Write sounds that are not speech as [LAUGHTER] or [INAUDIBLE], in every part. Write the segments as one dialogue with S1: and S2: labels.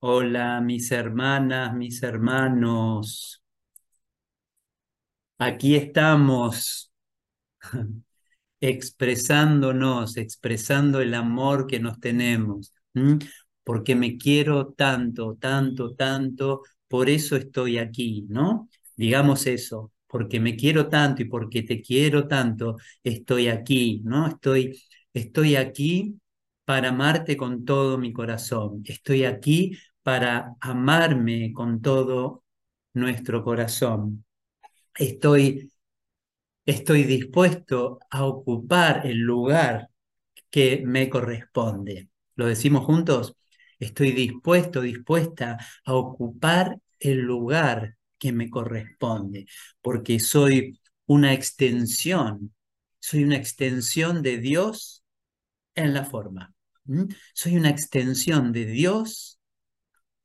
S1: Hola, mis hermanas, mis hermanos. Aquí estamos [LAUGHS] expresándonos, expresando el amor que nos tenemos, porque me quiero tanto, tanto, tanto, por eso estoy aquí, ¿no? Digamos eso, porque me quiero tanto y porque te quiero tanto, estoy aquí, ¿no? Estoy, estoy aquí para amarte con todo mi corazón. Estoy aquí para amarme con todo nuestro corazón. Estoy, estoy dispuesto a ocupar el lugar que me corresponde. ¿Lo decimos juntos? Estoy dispuesto, dispuesta a ocupar el lugar que me corresponde, porque soy una extensión, soy una extensión de Dios en la forma. Soy una extensión de Dios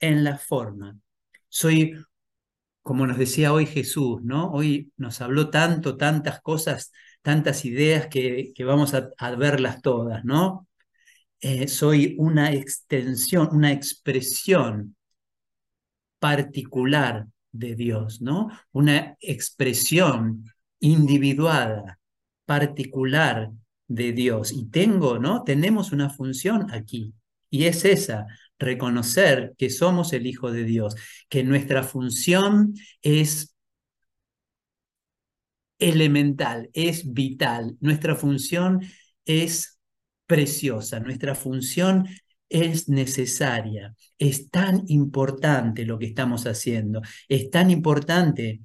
S1: en la forma. Soy, como nos decía hoy Jesús, ¿no? Hoy nos habló tanto, tantas cosas, tantas ideas que, vamos a, verlas todas, ¿no? Eh, soy una extensión, una expresión particular de Dios, ¿no? Una expresión individuada, particular de Dios. Y tengo, ¿no? Tenemos una función aquí. Y es esa, reconocer que somos el Hijo de Dios, que nuestra función es elemental, es vital, nuestra función es preciosa, nuestra función es necesaria, es tan importante lo que estamos haciendo, es tan importante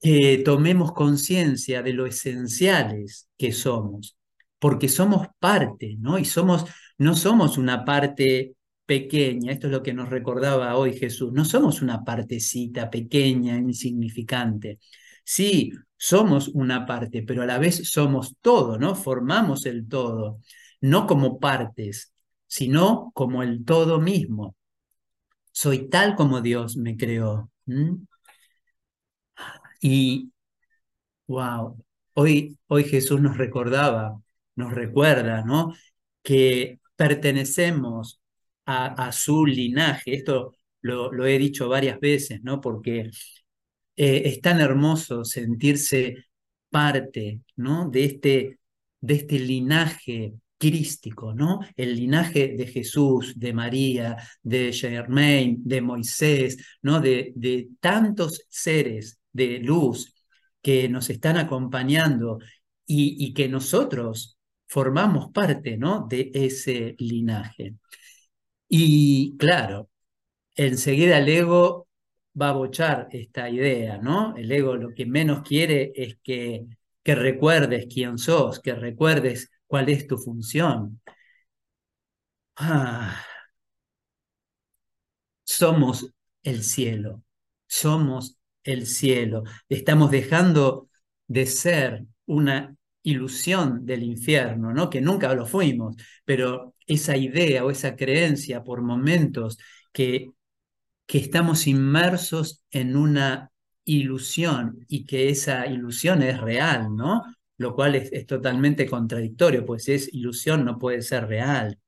S1: que tomemos conciencia de lo esenciales que somos, porque somos parte, ¿no? Y somos, no somos una parte pequeña, esto es lo que nos recordaba hoy Jesús, no somos una partecita pequeña, insignificante. Sí, somos una parte, pero a la vez somos todo, ¿no? Formamos el todo, no como partes, sino como el todo mismo. Soy tal como Dios me creó. Y, wow, hoy, hoy Jesús nos recordaba, nos recuerda, ¿no? Que pertenecemos a, su linaje. Esto lo, he dicho varias veces, ¿no? Porque eh, es tan hermoso sentirse parte, ¿no? De este, de este linaje crístico, ¿no? El linaje de Jesús, de María, de Germain, de Moisés, ¿no? De, de tantos seres de luz que nos están acompañando y, y que nosotros formamos parte, ¿no? De ese linaje. Y claro, enseguida el ego va a bochar esta idea, ¿no? El ego lo que menos quiere es que, que recuerdes quién sos, que recuerdes cuál es tu función. Ah, somos el cielo, somos el cielo. Estamos dejando de ser una ilusión del infierno, ¿no? Que nunca lo fuimos, pero esa idea o esa creencia por momentos que, que estamos inmersos en una ilusión y que esa ilusión es real, ¿no? Lo cual es, totalmente contradictorio, pues si es ilusión no puede ser real.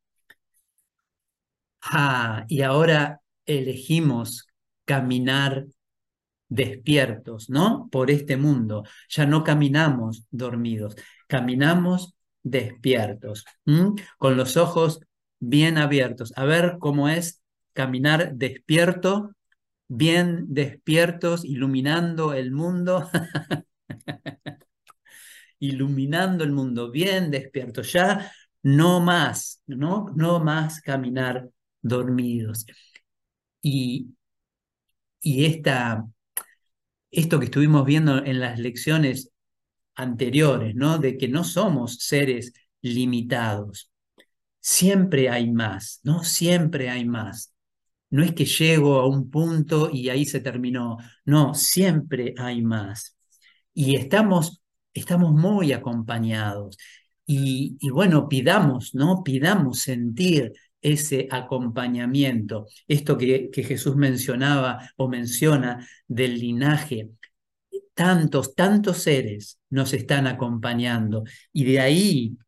S1: Ah, y ahora elegimos caminar despiertos, ¿no? Por este mundo. Ya no caminamos dormidos, caminamos despiertos, con los ojos bien abiertos. A ver cómo es caminar despierto, bien despiertos, iluminando el mundo. [LAUGHS] iluminando el mundo, bien despiertos. Ya no más, ¿no? No más caminar dormidos. Y, y esta, esto que estuvimos viendo en las lecciones anteriores, ¿no? De que no somos seres limitados. Siempre hay más, ¿no? Siempre hay más. No es que llego a un punto y ahí se terminó. No, siempre hay más. Y estamos, estamos muy acompañados. Y, bueno, pidamos, ¿no? Pidamos sentir ese acompañamiento. Esto que, que Jesús mencionaba o menciona del linaje, tantos, tantos seres nos están acompañando y de ahí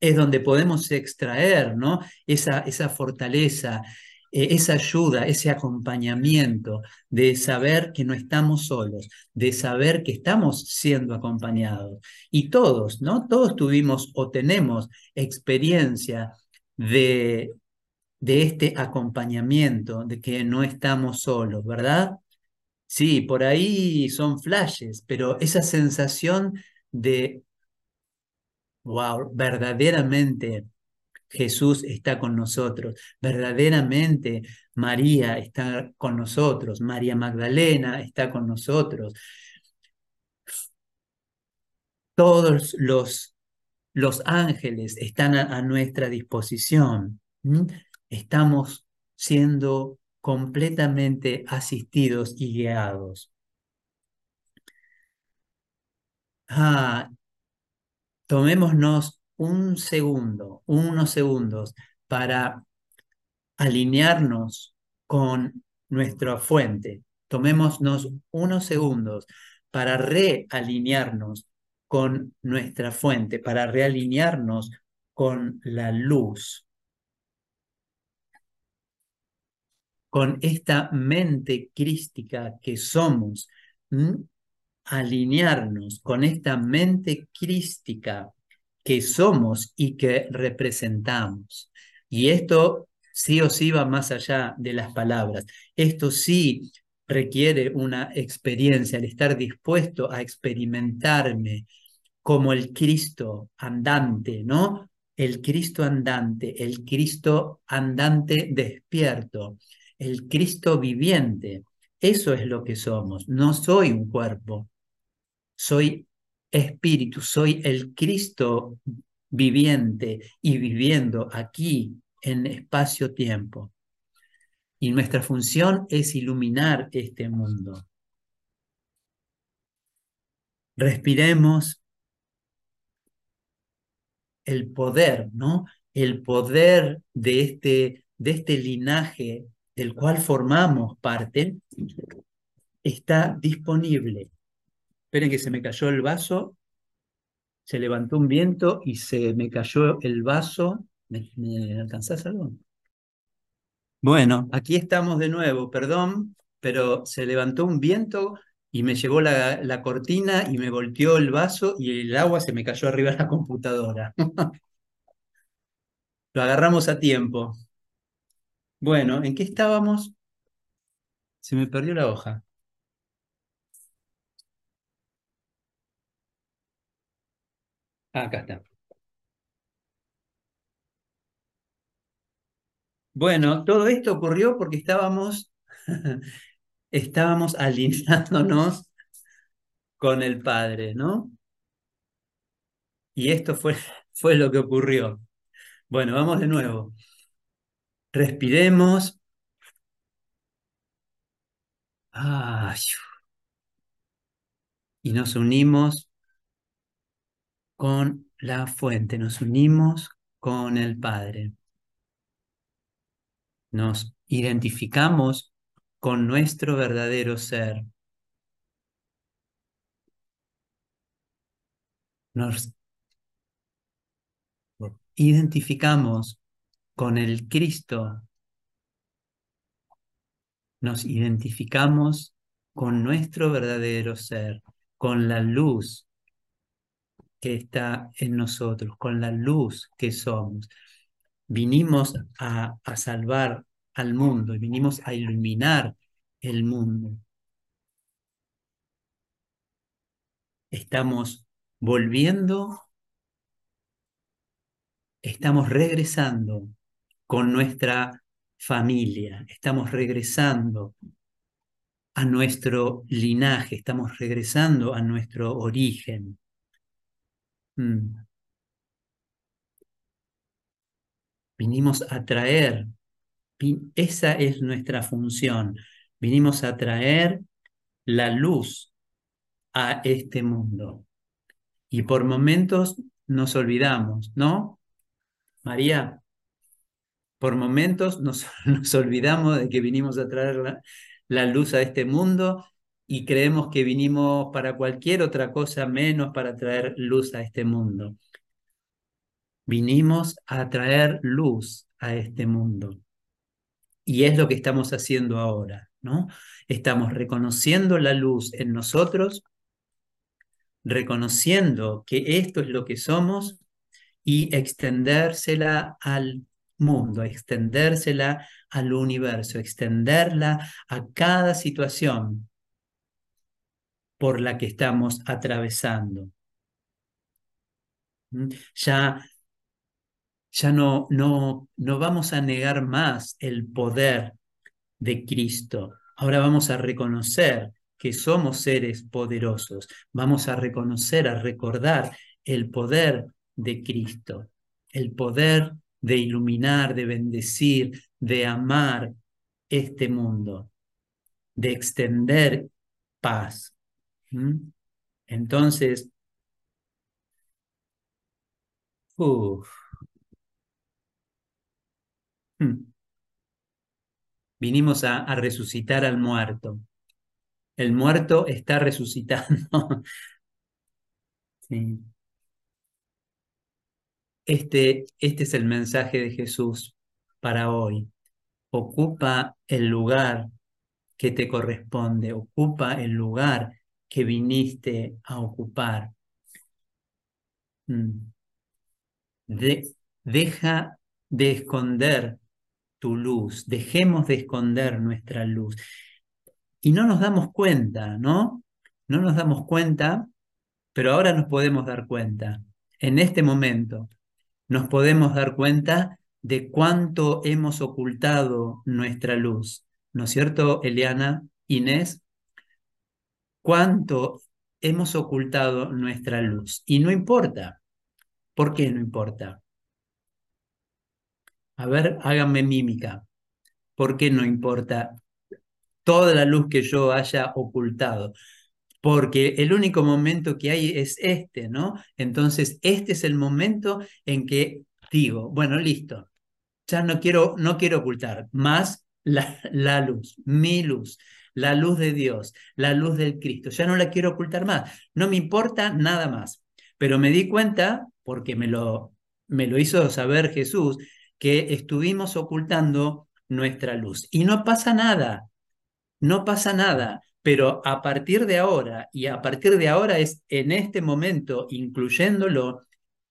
S1: es donde podemos extraer ¿no? esa, esa fortaleza, eh, esa ayuda, ese acompañamiento de saber que no estamos solos, de saber que estamos siendo acompañados. Y todos, ¿no? Todos tuvimos o tenemos experiencia de, de este acompañamiento, de que no estamos solos, ¿verdad? Sí, por ahí son flashes, pero esa sensación de, wow, verdaderamente Jesús está con nosotros, verdaderamente María está con nosotros, María Magdalena está con nosotros. Todos los, los ángeles están a, nuestra disposición. Estamos siendo completamente asistidos y guiados. Ah, tomémonos un segundo, unos segundos para alinearnos con nuestra fuente. Tomémonos unos segundos para realinearnos con nuestra fuente, para realinearnos con la luz, con esta mente crística que somos, alinearnos con esta mente crística que somos y que representamos. Y esto sí o sí va más allá de las palabras. Esto sí requiere una experiencia, el estar dispuesto a experimentarme como el Cristo andante, ¿no? El Cristo andante, el Cristo andante despierto, el Cristo viviente. Eso es lo que somos. No soy un cuerpo, soy espíritu, soy el Cristo viviente y viviendo aquí en espacio-tiempo. Y nuestra función es iluminar este mundo. Respiremos el poder, ¿no? El poder de este, de este linaje del cual formamos parte está disponible Esperen que se me cayó el vaso, se levantó un viento y se me cayó el vaso. ¿Me, alcanzás algo? Bueno, aquí estamos de nuevo, perdón, pero se levantó un viento y me llevó la, la, cortina y me volteó el vaso y el agua se me cayó arriba de la computadora. [LAUGHS] Lo agarramos a tiempo. Bueno, ¿en qué estábamos? Se me perdió la hoja. acá está. Bueno, todo esto ocurrió porque estábamos, [LAUGHS] estábamos alineándonos con el Padre, ¿no? Y esto fue, [LAUGHS] fue lo que ocurrió. Bueno, vamos de nuevo. Respiremos. y nos unimos con la fuente, nos unimos con el Padre. Nos identificamos con nuestro verdadero ser. Nos identificamos con el Cristo. Nos identificamos con nuestro verdadero ser, con la luz que está en nosotros, con la luz que somos. Vinimos a, salvar al mundo, vinimos a iluminar el mundo. Estamos volviendo, estamos regresando con nuestra familia, estamos regresando a nuestro linaje, estamos regresando a nuestro origen. Mm. Vinimos a traer, esa es nuestra función, vinimos a traer la luz a este mundo. Y por momentos nos olvidamos, ¿no? María, por momentos [LAUGHS] nos, olvidamos de que vinimos a traer la, la luz a este mundo y creemos que vinimos para cualquier otra cosa menos para traer luz a este mundo. Vinimos a traer luz a este mundo. Y es lo que estamos haciendo ahora, ¿no? Estamos reconociendo la luz en nosotros, reconociendo que esto es lo que somos y extendérsela al mundo, extendérsela al universo, extenderla a cada situación por la que estamos atravesando. ¿Mm? Ya, ya no, no, no vamos a negar más el poder de Cristo. Ahora vamos a reconocer que somos seres poderosos. Vamos a reconocer, a recordar el poder de Cristo, el poder de iluminar, de bendecir, de amar este mundo, de extender paz. ¿Mm? Entonces, hmm, vinimos a, a resucitar al muerto. El muerto está resucitando. [LAUGHS] sí. Este, este es el mensaje de Jesús para hoy. Ocupa el lugar que te corresponde, ocupa el lugar que viniste a ocupar. Mm. deja de esconder tu luz, dejemos de esconder nuestra luz. Y no nos damos cuenta, ¿no? No nos damos cuenta, pero ahora nos podemos dar cuenta, en este momento, nos podemos dar cuenta de cuánto hemos ocultado nuestra luz. ¿No es cierto, Eliana, Inés? Cuánto hemos ocultado nuestra luz. Y no importa. ¿Por qué no importa? A ver, háganme mímica. ¿Por qué no importa toda la luz que yo haya ocultado? Porque el único momento que hay es este, ¿no? Entonces, este es el momento en que digo, bueno, listo, ya no quiero, no quiero ocultar más la, [LAUGHS] la luz, mi luz, la luz de Dios, la luz del Cristo, ya no la quiero ocultar más, no me importa nada más. Pero me di cuenta, porque me lo, me lo hizo saber Jesús, que estuvimos ocultando nuestra luz. Y no pasa nada, no pasa nada. Pero a partir de ahora, y a partir de ahora es en este momento, incluyéndolo,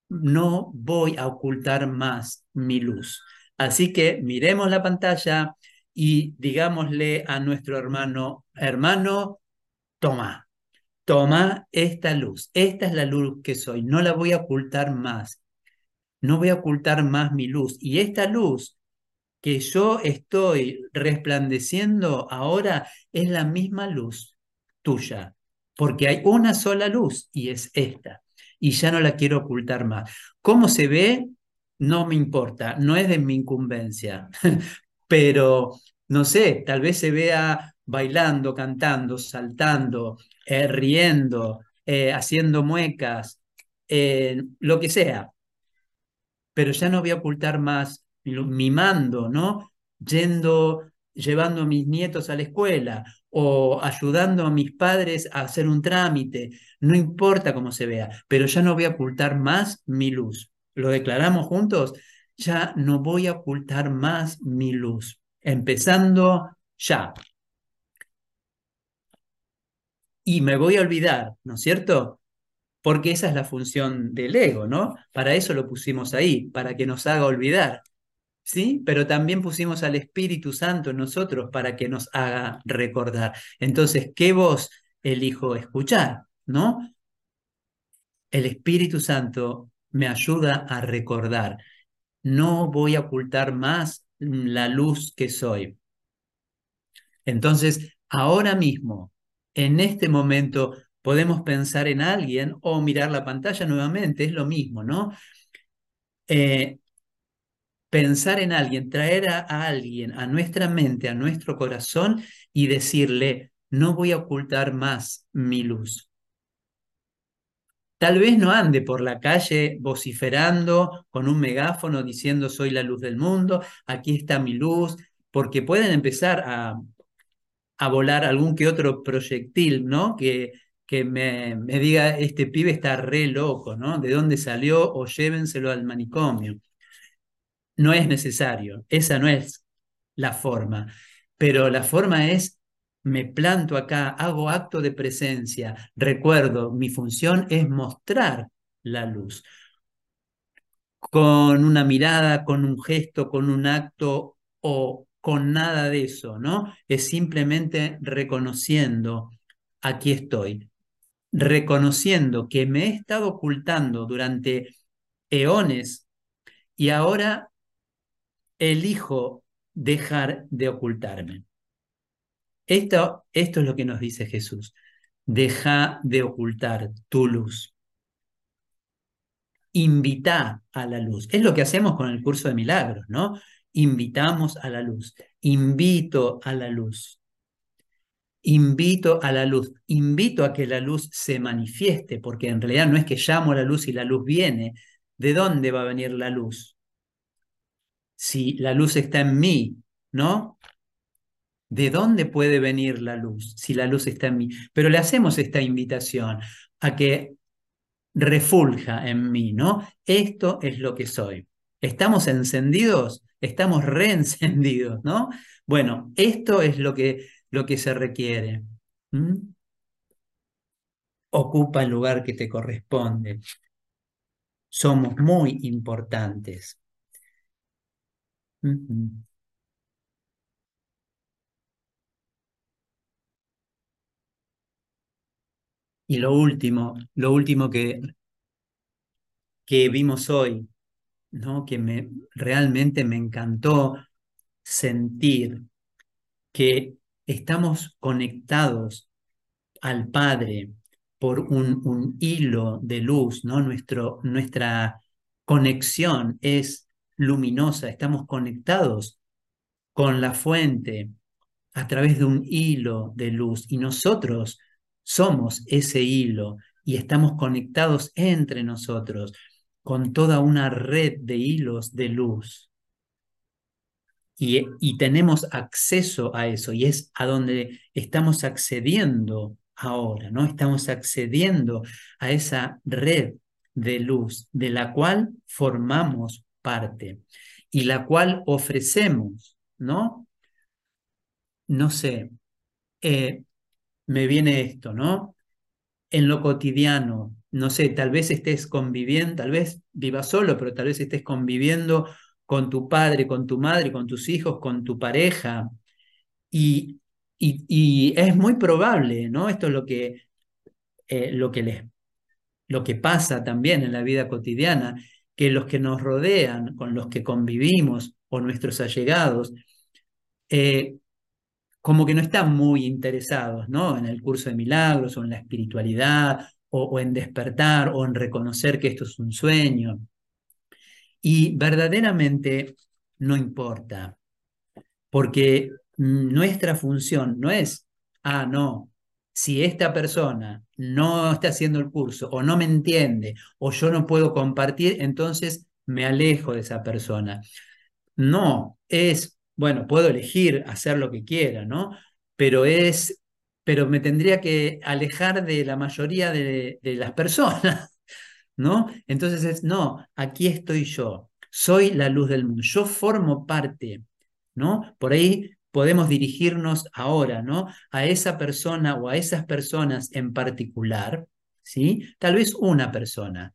S1: no voy a ocultar más mi luz. Así que miremos la pantalla y digámosle a nuestro hermano, hermano, toma, toma esta luz. Esta es la luz que soy, no la voy a ocultar más. No voy a ocultar más mi luz. Y esta luz que yo estoy resplandeciendo ahora es la misma luz tuya, porque hay una sola luz y es esta, y ya no la quiero ocultar más. ¿Cómo se ve? No me importa, no es de mi incumbencia, [LAUGHS] pero no sé, tal vez se vea bailando, cantando, saltando, eh, riendo, eh, haciendo muecas, eh, lo que sea, pero ya no voy a ocultar más mimando, ¿no? Yendo, llevando a mis nietos a la escuela o ayudando a mis padres a hacer un trámite, no importa cómo se vea, pero ya no voy a ocultar más mi luz. ¿Lo declaramos juntos? Ya no voy a ocultar más mi luz. Empezando ya. Y me voy a olvidar, ¿no es cierto? Porque esa es la función del ego, ¿no? Para eso lo pusimos ahí, para que nos haga olvidar. ¿Sí? Pero también pusimos al Espíritu Santo en nosotros para que nos haga recordar. Entonces, ¿qué voz elijo escuchar? ¿No? El Espíritu Santo me ayuda a recordar. No voy a ocultar más la luz que soy. Entonces, ahora mismo, en este momento, podemos pensar en alguien o mirar la pantalla nuevamente, es lo mismo, ¿no? Eh, pensar en alguien, traer a, alguien a nuestra mente, a nuestro corazón y decirle, no voy a ocultar más mi luz. Tal vez no ande por la calle vociferando con un megáfono diciendo soy la luz del mundo, aquí está mi luz, porque pueden empezar a, a volar algún que otro proyectil, ¿no? Que, que me, me, diga, este pibe está re loco, ¿no? ¿De dónde salió? O llévenselo al manicomio no es necesario, esa no es la forma, pero la forma es, me planto acá, hago acto de presencia, recuerdo, mi función es mostrar la luz. Con una mirada, con un gesto, con un acto o con nada de eso, ¿no? Es simplemente reconociendo, aquí estoy, reconociendo que me he estado ocultando durante eones y ahora elijo dejar de ocultarme. Esto, esto es lo que nos dice Jesús. Deja de ocultar tu luz. Invita a la luz. Es lo que hacemos con el curso de milagros, ¿no? Invitamos a la luz. Invito a la luz. Invito a la luz. Invito a que la luz se manifieste, porque en realidad no es que llamo a la luz y la luz viene. ¿De dónde va a venir la luz? Si la luz está en mí, ¿no? ¿De dónde puede venir la luz si la luz está en mí? Pero le hacemos esta invitación a que refulja en mí, ¿no? Esto es lo que soy. ¿Estamos encendidos? Estamos reencendidos, ¿no? Bueno, esto es lo que, lo que se requiere. Ocupa el lugar que te corresponde. Somos muy importantes. Y lo último, lo último que, que vimos hoy, ¿no? que me, realmente me encantó sentir que estamos conectados al Padre por un, un hilo de luz, ¿no? Nuestro, nuestra conexión es luminosa, estamos conectados con la fuente a través de un hilo de luz y nosotros somos ese hilo y estamos conectados entre nosotros con toda una red de hilos de luz. Y, y, tenemos acceso a eso y es a donde estamos accediendo ahora, ¿no? Estamos accediendo a esa red de luz de la cual formamos parte y la cual ofrecemos, ¿no? No sé, eh, me viene esto, ¿no? En lo cotidiano, no sé, tal vez estés conviviendo, tal vez vivas solo, pero tal vez estés conviviendo con tu padre, con tu madre, con tus hijos, con tu pareja. Y, y, es muy probable, ¿no? Esto es lo que, eh, lo, que les, lo que pasa también en la vida cotidiana, que los que nos rodean, con los que convivimos o nuestros allegados, eh, como que no están muy interesados ¿no? en el curso de milagros o en la espiritualidad o, en despertar o en reconocer que esto es un sueño. Y verdaderamente no importa, porque nuestra función no es, ah, no, si esta persona no está haciendo el curso o no me entiende o yo no puedo compartir, entonces me alejo de esa persona. No, es bueno, puedo elegir hacer lo que quiera, ¿no? Pero es, pero me tendría que alejar de la mayoría de, las personas, ¿no? Entonces es, no, aquí estoy yo, soy la luz del mundo, yo formo parte, ¿no? Por ahí podemos dirigirnos ahora, ¿no? A esa persona o a esas personas en particular, ¿sí? Tal vez una persona,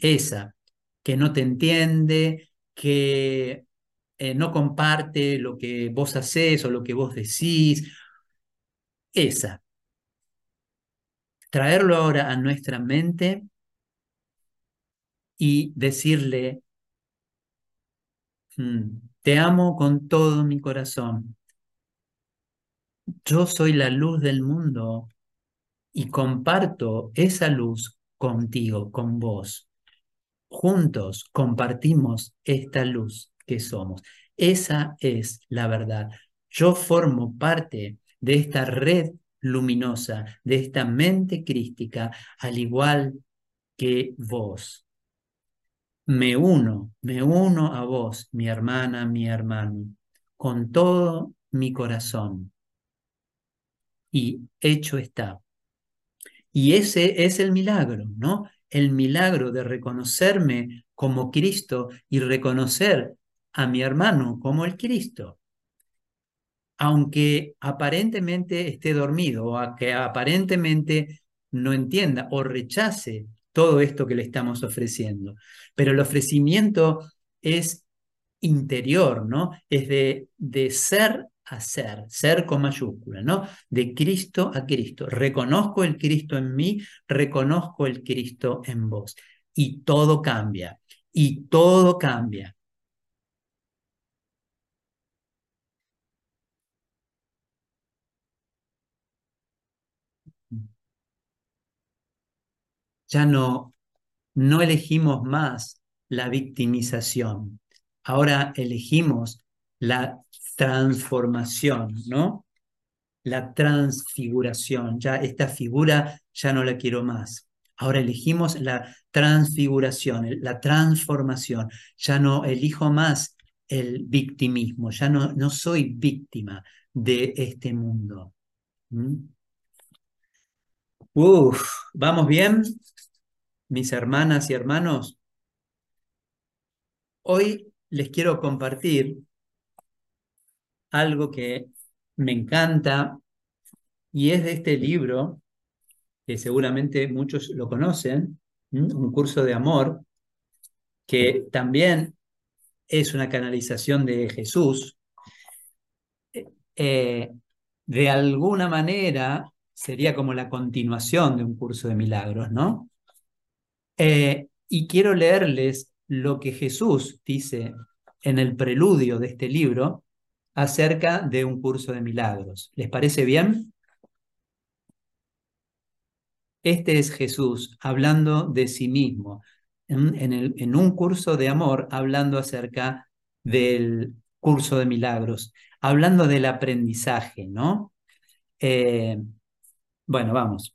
S1: esa, que no te entiende, que eh, no comparte lo que vos haces o lo que vos decís. Esa. Traerlo ahora a nuestra mente y decirle, mm, te amo con todo mi corazón. Yo soy la luz del mundo y comparto esa luz contigo, con vos. Juntos compartimos esta luz que somos. Esa es la verdad. Yo formo parte de esta red luminosa, de esta mente crística, al igual que vos. Me uno, me uno a vos, mi hermana, mi hermano, con todo mi corazón. Y hecho está. Y ese es el milagro, ¿no? El milagro de reconocerme como Cristo y reconocer a mi hermano como el Cristo. aunque aparentemente esté dormido o que aparentemente no entienda o rechace todo esto que le estamos ofreciendo. Pero el ofrecimiento es interior, ¿no? Es de, de ser a ser, ser con mayúscula, ¿no? De Cristo a Cristo. Reconozco el Cristo en mí, reconozco el Cristo en vos. Y todo cambia, y todo cambia. Ya no, no elegimos más la victimización. Ahora elegimos la transformación, ¿no? La transfiguración. Ya esta figura ya no la quiero más. Ahora elegimos la transfiguración, la transformación. Ya no elijo más el victimismo, ya no, no soy víctima de este mundo. ¿Mm? ¿vamos bien? Mis hermanas y hermanos, hoy les quiero compartir algo que me encanta y es de este libro, que seguramente muchos lo conocen, un curso de amor, que también es una canalización de Jesús. Eh, de alguna manera sería como la continuación de un curso de milagros, ¿no? Eh, y quiero leerles lo que Jesús dice en el preludio de este libro, acerca de un curso de milagros. ¿Les parece bien? Este es Jesús hablando de sí mismo, en, un curso de amor, hablando acerca del curso de milagros, hablando del aprendizaje, ¿no? Eh, bueno, vamos.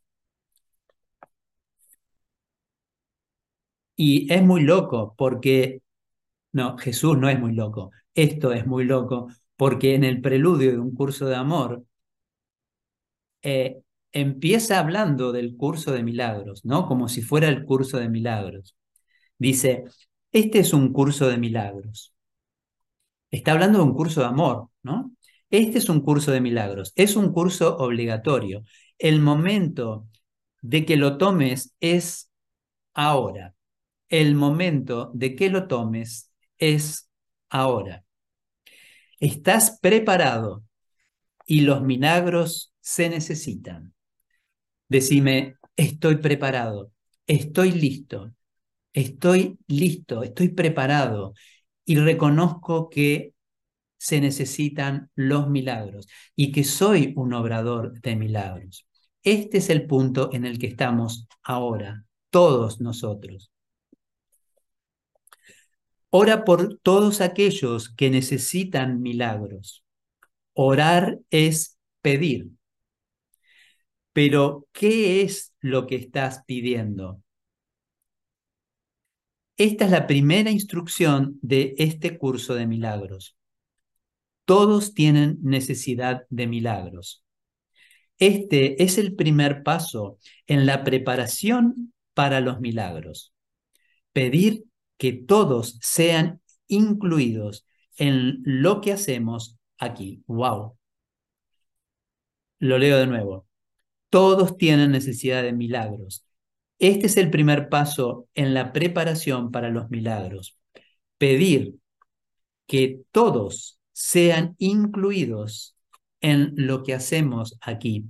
S1: Y es muy loco porque, no, Jesús no es muy loco, esto es muy loco porque en el preludio de un curso de amor eh, empieza hablando del curso de milagros, ¿no? Como si fuera el curso de milagros. Dice, este es un curso de milagros. Está hablando de un curso de amor, ¿no? Este es un curso de milagros, es un curso obligatorio. El momento de que lo tomes es ahora. El momento de que lo tomes es ahora. Estás preparado y los milagros se necesitan. Decime, estoy preparado, estoy listo, estoy listo, estoy preparado y reconozco que se necesitan los milagros y que soy un obrador de milagros. Este es el punto en el que estamos ahora, todos nosotros. Ora por todos aquellos que necesitan milagros. Orar es pedir. Pero, ¿qué es lo que estás pidiendo? Esta es la primera instrucción de este curso de milagros. Todos tienen necesidad de milagros. Este es el primer paso en la preparación para los milagros. Pedir que todos sean incluidos en lo que hacemos aquí. ¡Wow! Lo leo de nuevo. Todos tienen necesidad de milagros. Este es el primer paso en la preparación para los milagros. Pedir que todos sean incluidos en lo que hacemos aquí.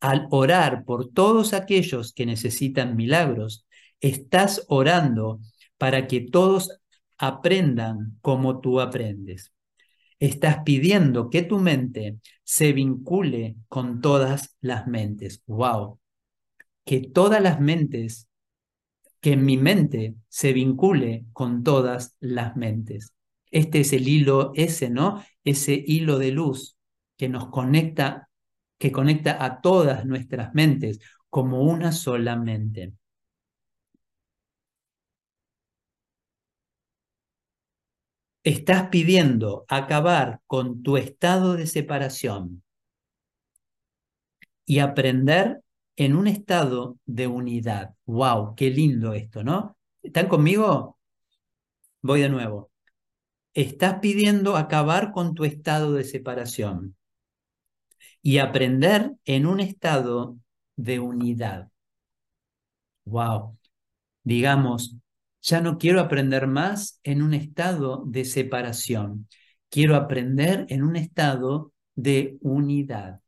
S1: Al orar por todos aquellos que necesitan milagros, Estás orando para que todos aprendan como tú aprendes. Estás pidiendo que tu mente se vincule con todas las mentes. ¡Wow! Que todas las mentes, que mi mente se vincule con todas las mentes. Este es el hilo ese, ¿no? Ese hilo de luz que nos conecta, que conecta a todas nuestras mentes como una sola mente. Estás pidiendo acabar con tu estado de separación y aprender en un estado de unidad. ¡Wow! ¡Qué lindo esto, ¿no? ¿Están conmigo? Voy de nuevo. estás pidiendo acabar con tu estado de separación y aprender en un estado de unidad. Wow. Digamos, ya no quiero aprender más en un estado de separación. Quiero aprender en un estado de unidad.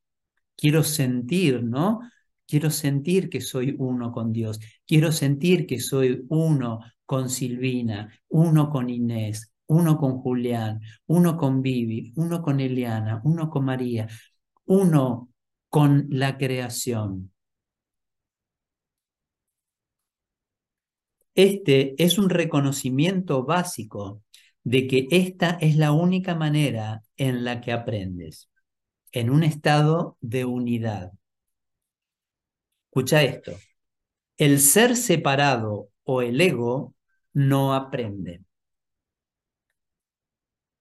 S1: Quiero sentir, ¿no? Quiero sentir que soy uno con Dios. Quiero sentir que soy uno con Silvina, uno con Inés, uno con Julián, uno con Vivi, uno con Eliana, uno con María, uno con la creación. Este es un reconocimiento básico de que esta es la única manera en la que aprendes, en un estado de unidad. Escucha esto. El ser separado o el ego no aprende.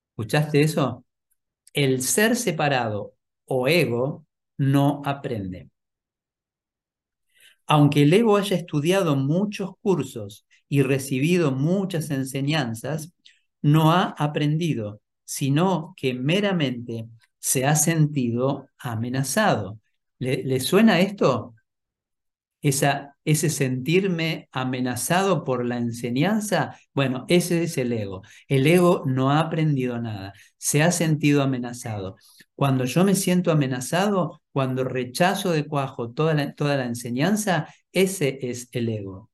S1: ¿Escuchaste eso? El ser separado o ego no aprende. Aunque el ego haya estudiado muchos cursos y recibido muchas enseñanzas, no ha aprendido, sino que meramente se ha sentido amenazado. ¿Le, suena esto? Esa, ese sentirme amenazado por la enseñanza, bueno, ese es el ego. El ego no ha aprendido nada, se ha sentido amenazado. Cuando yo me siento amenazado, cuando rechazo de cuajo toda toda la enseñanza, ese es el ego.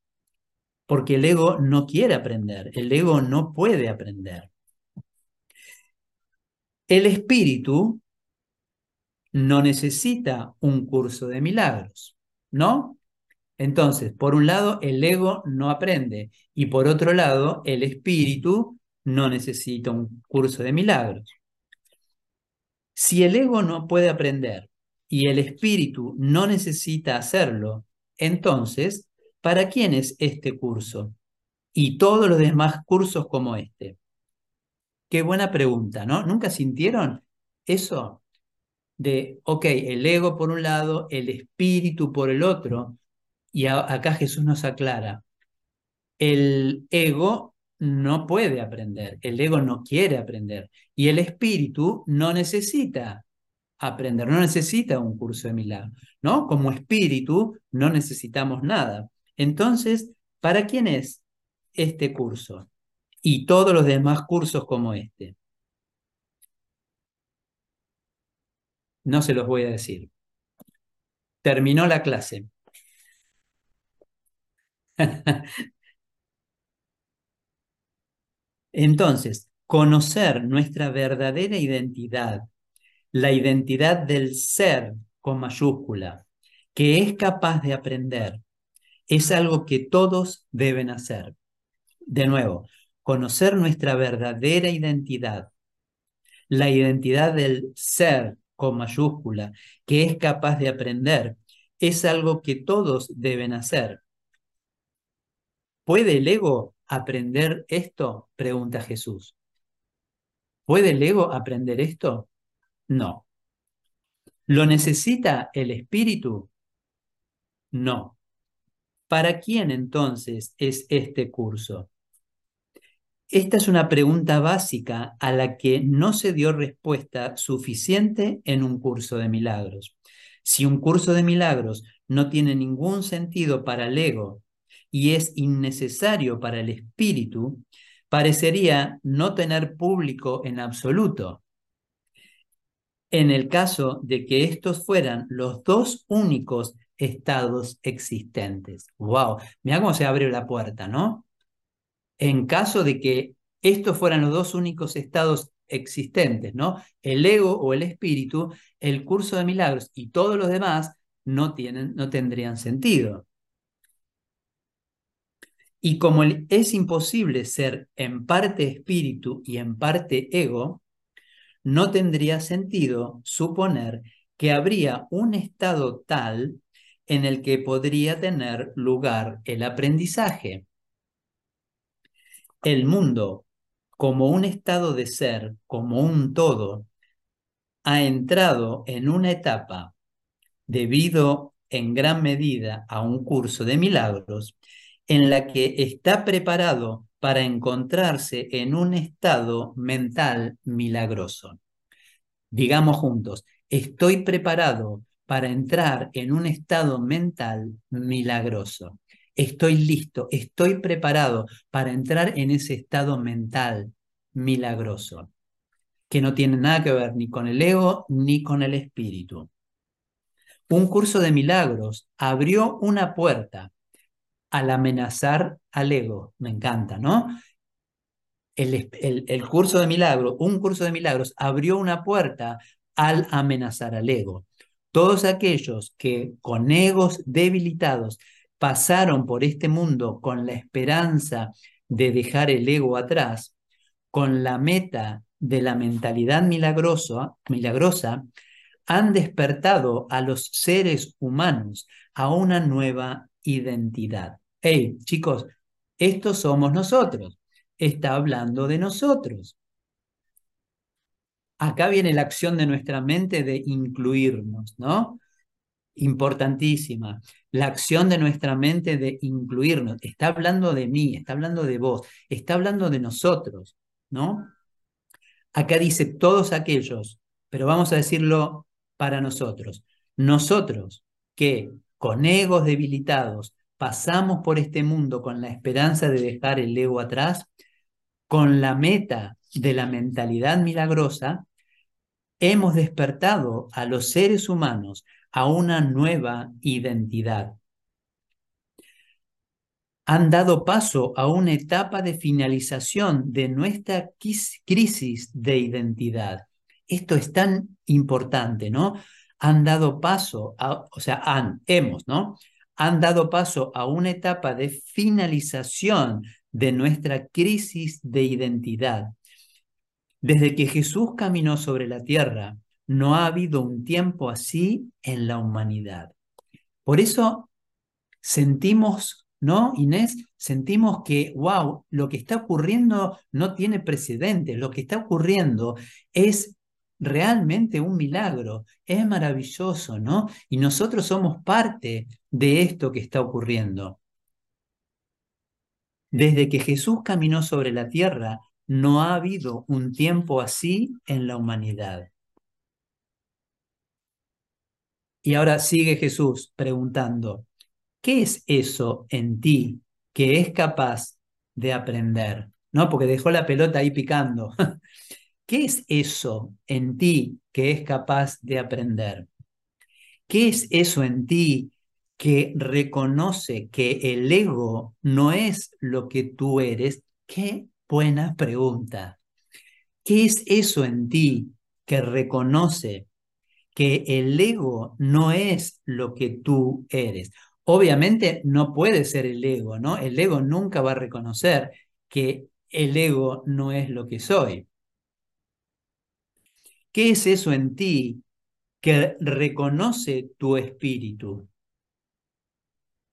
S1: Porque el ego no quiere aprender, el ego no puede aprender. El espíritu no necesita un curso de milagros, ¿no? Entonces, por un lado, el ego no aprende y por otro lado, el espíritu no necesita un curso de milagros. Si el ego no puede aprender y el espíritu no necesita hacerlo, entonces, ¿para quién es este curso? Y todos los demás cursos como este. Qué buena pregunta, ¿no? ¿Nunca sintieron eso? De, ok, el ego por un lado, el espíritu por el otro, y acá Jesús nos aclara, el ego no puede aprender, el ego no quiere aprender y el espíritu no necesita aprender, no necesita un curso de milagro, ¿no? Como espíritu no necesitamos nada. Entonces, ¿para quién es este curso? Y todos los demás cursos como este. No se los voy a decir. Terminó la clase. [LAUGHS] Entonces, conocer nuestra verdadera identidad, la identidad del ser con mayúscula, que es capaz de aprender, es algo que todos deben hacer. De nuevo, conocer nuestra verdadera identidad, la identidad del ser con mayúscula, que es capaz de aprender, es algo que todos deben hacer. ¿Puede el ego aprender esto? Pregunta Jesús. ¿Puede el ego aprender esto? No. ¿Lo necesita el espíritu? No. ¿Para quién entonces es este curso? Esta es una pregunta básica a la que no se dio respuesta suficiente en un curso de milagros. Si un curso de milagros no tiene ningún sentido para el ego y es innecesario para el espíritu, parecería no tener público en absoluto. En el caso de que estos fueran los dos únicos estados existentes. ¡Wow! Mira cómo se abre la puerta, ¿no? En caso de que estos fueran los dos únicos estados existentes, ¿no? El ego o el espíritu, el curso de milagros y todos los demás no, tienen, no tendrían sentido. Y como es imposible ser en parte espíritu y en parte ego, no tendría sentido suponer que habría un estado tal en el que podría tener lugar el aprendizaje. El mundo, como un estado de ser, como un todo, ha entrado en una etapa, debido en gran medida a un curso de milagros, en la que está preparado para encontrarse en un estado mental milagroso. Digamos juntos, estoy preparado para entrar en un estado mental milagroso. Estoy listo, estoy preparado para entrar en ese estado mental milagroso, que no tiene nada que ver ni con el ego ni con el espíritu. Un curso de milagros abrió una puerta al amenazar al ego. Me encanta, ¿no? El, curso de milagros, un curso de milagros abrió una puerta al amenazar al ego. Todos aquellos que con egos debilitados pasaron por este mundo con la esperanza de dejar el ego atrás, con la meta de la mentalidad milagrosa, milagrosa han despertado a los seres humanos a una nueva identidad. Hey, chicos, estos somos nosotros. Está hablando de nosotros. Acá viene la acción de nuestra mente de incluirnos, ¿no? Importantísima. La acción de nuestra mente de incluirnos. Está hablando de mí, está hablando de vos, está hablando de nosotros, ¿no? Acá dice todos aquellos, pero vamos a decirlo para nosotros. Nosotros que con egos debilitados pasamos por este mundo con la esperanza de dejar el ego atrás, con la meta de la mentalidad milagrosa, hemos despertado a los seres humanos a una nueva identidad. Han dado paso a una etapa de finalización de nuestra crisis de identidad. Esto es tan importante, ¿no? Han dado paso, a, o sea, hemos, ¿no? Han dado paso a una etapa de finalización de nuestra crisis de identidad. Desde que Jesús caminó sobre la tierra, no ha habido un tiempo así en la humanidad. Por eso sentimos, ¿no, Inés? Sentimos que, wow, lo que está ocurriendo no tiene precedentes, lo que está ocurriendo es realmente un milagro, es maravilloso, ¿no? Y nosotros somos parte de esto que está ocurriendo. Desde que Jesús caminó sobre la tierra, no ha habido un tiempo así en la humanidad. Y ahora sigue Jesús preguntando, ¿qué es eso en ti que es capaz de aprender? ¿No? Porque dejó la pelota ahí picando. [LAUGHS] ¿Qué es eso en ti que es capaz de aprender? ¿Qué es eso en ti que reconoce que el ego no es lo que tú eres? Qué buena pregunta. ¿Qué es eso en ti que reconoce que el ego no es lo que tú eres? Obviamente no puede ser el ego, ¿no? El ego nunca va a reconocer que el ego no es lo que soy. ¿Qué es eso en ti que reconoce tu espíritu?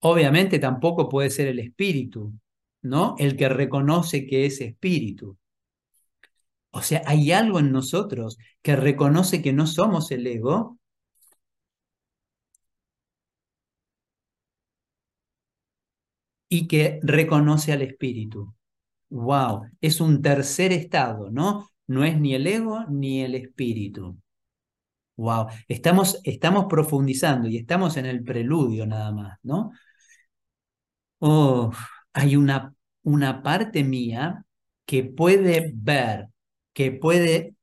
S1: Obviamente tampoco puede ser el espíritu, ¿no? El que reconoce que es espíritu. O sea, hay algo en nosotros que reconoce que no somos el ego y que reconoce al espíritu. Wow, es un tercer estado, ¿no? no es ni el ego ni el espíritu. Wow, estamos, estamos profundizando y estamos en el preludio nada más, ¿no? Oh, hay una, una parte mía que puede ver, que puede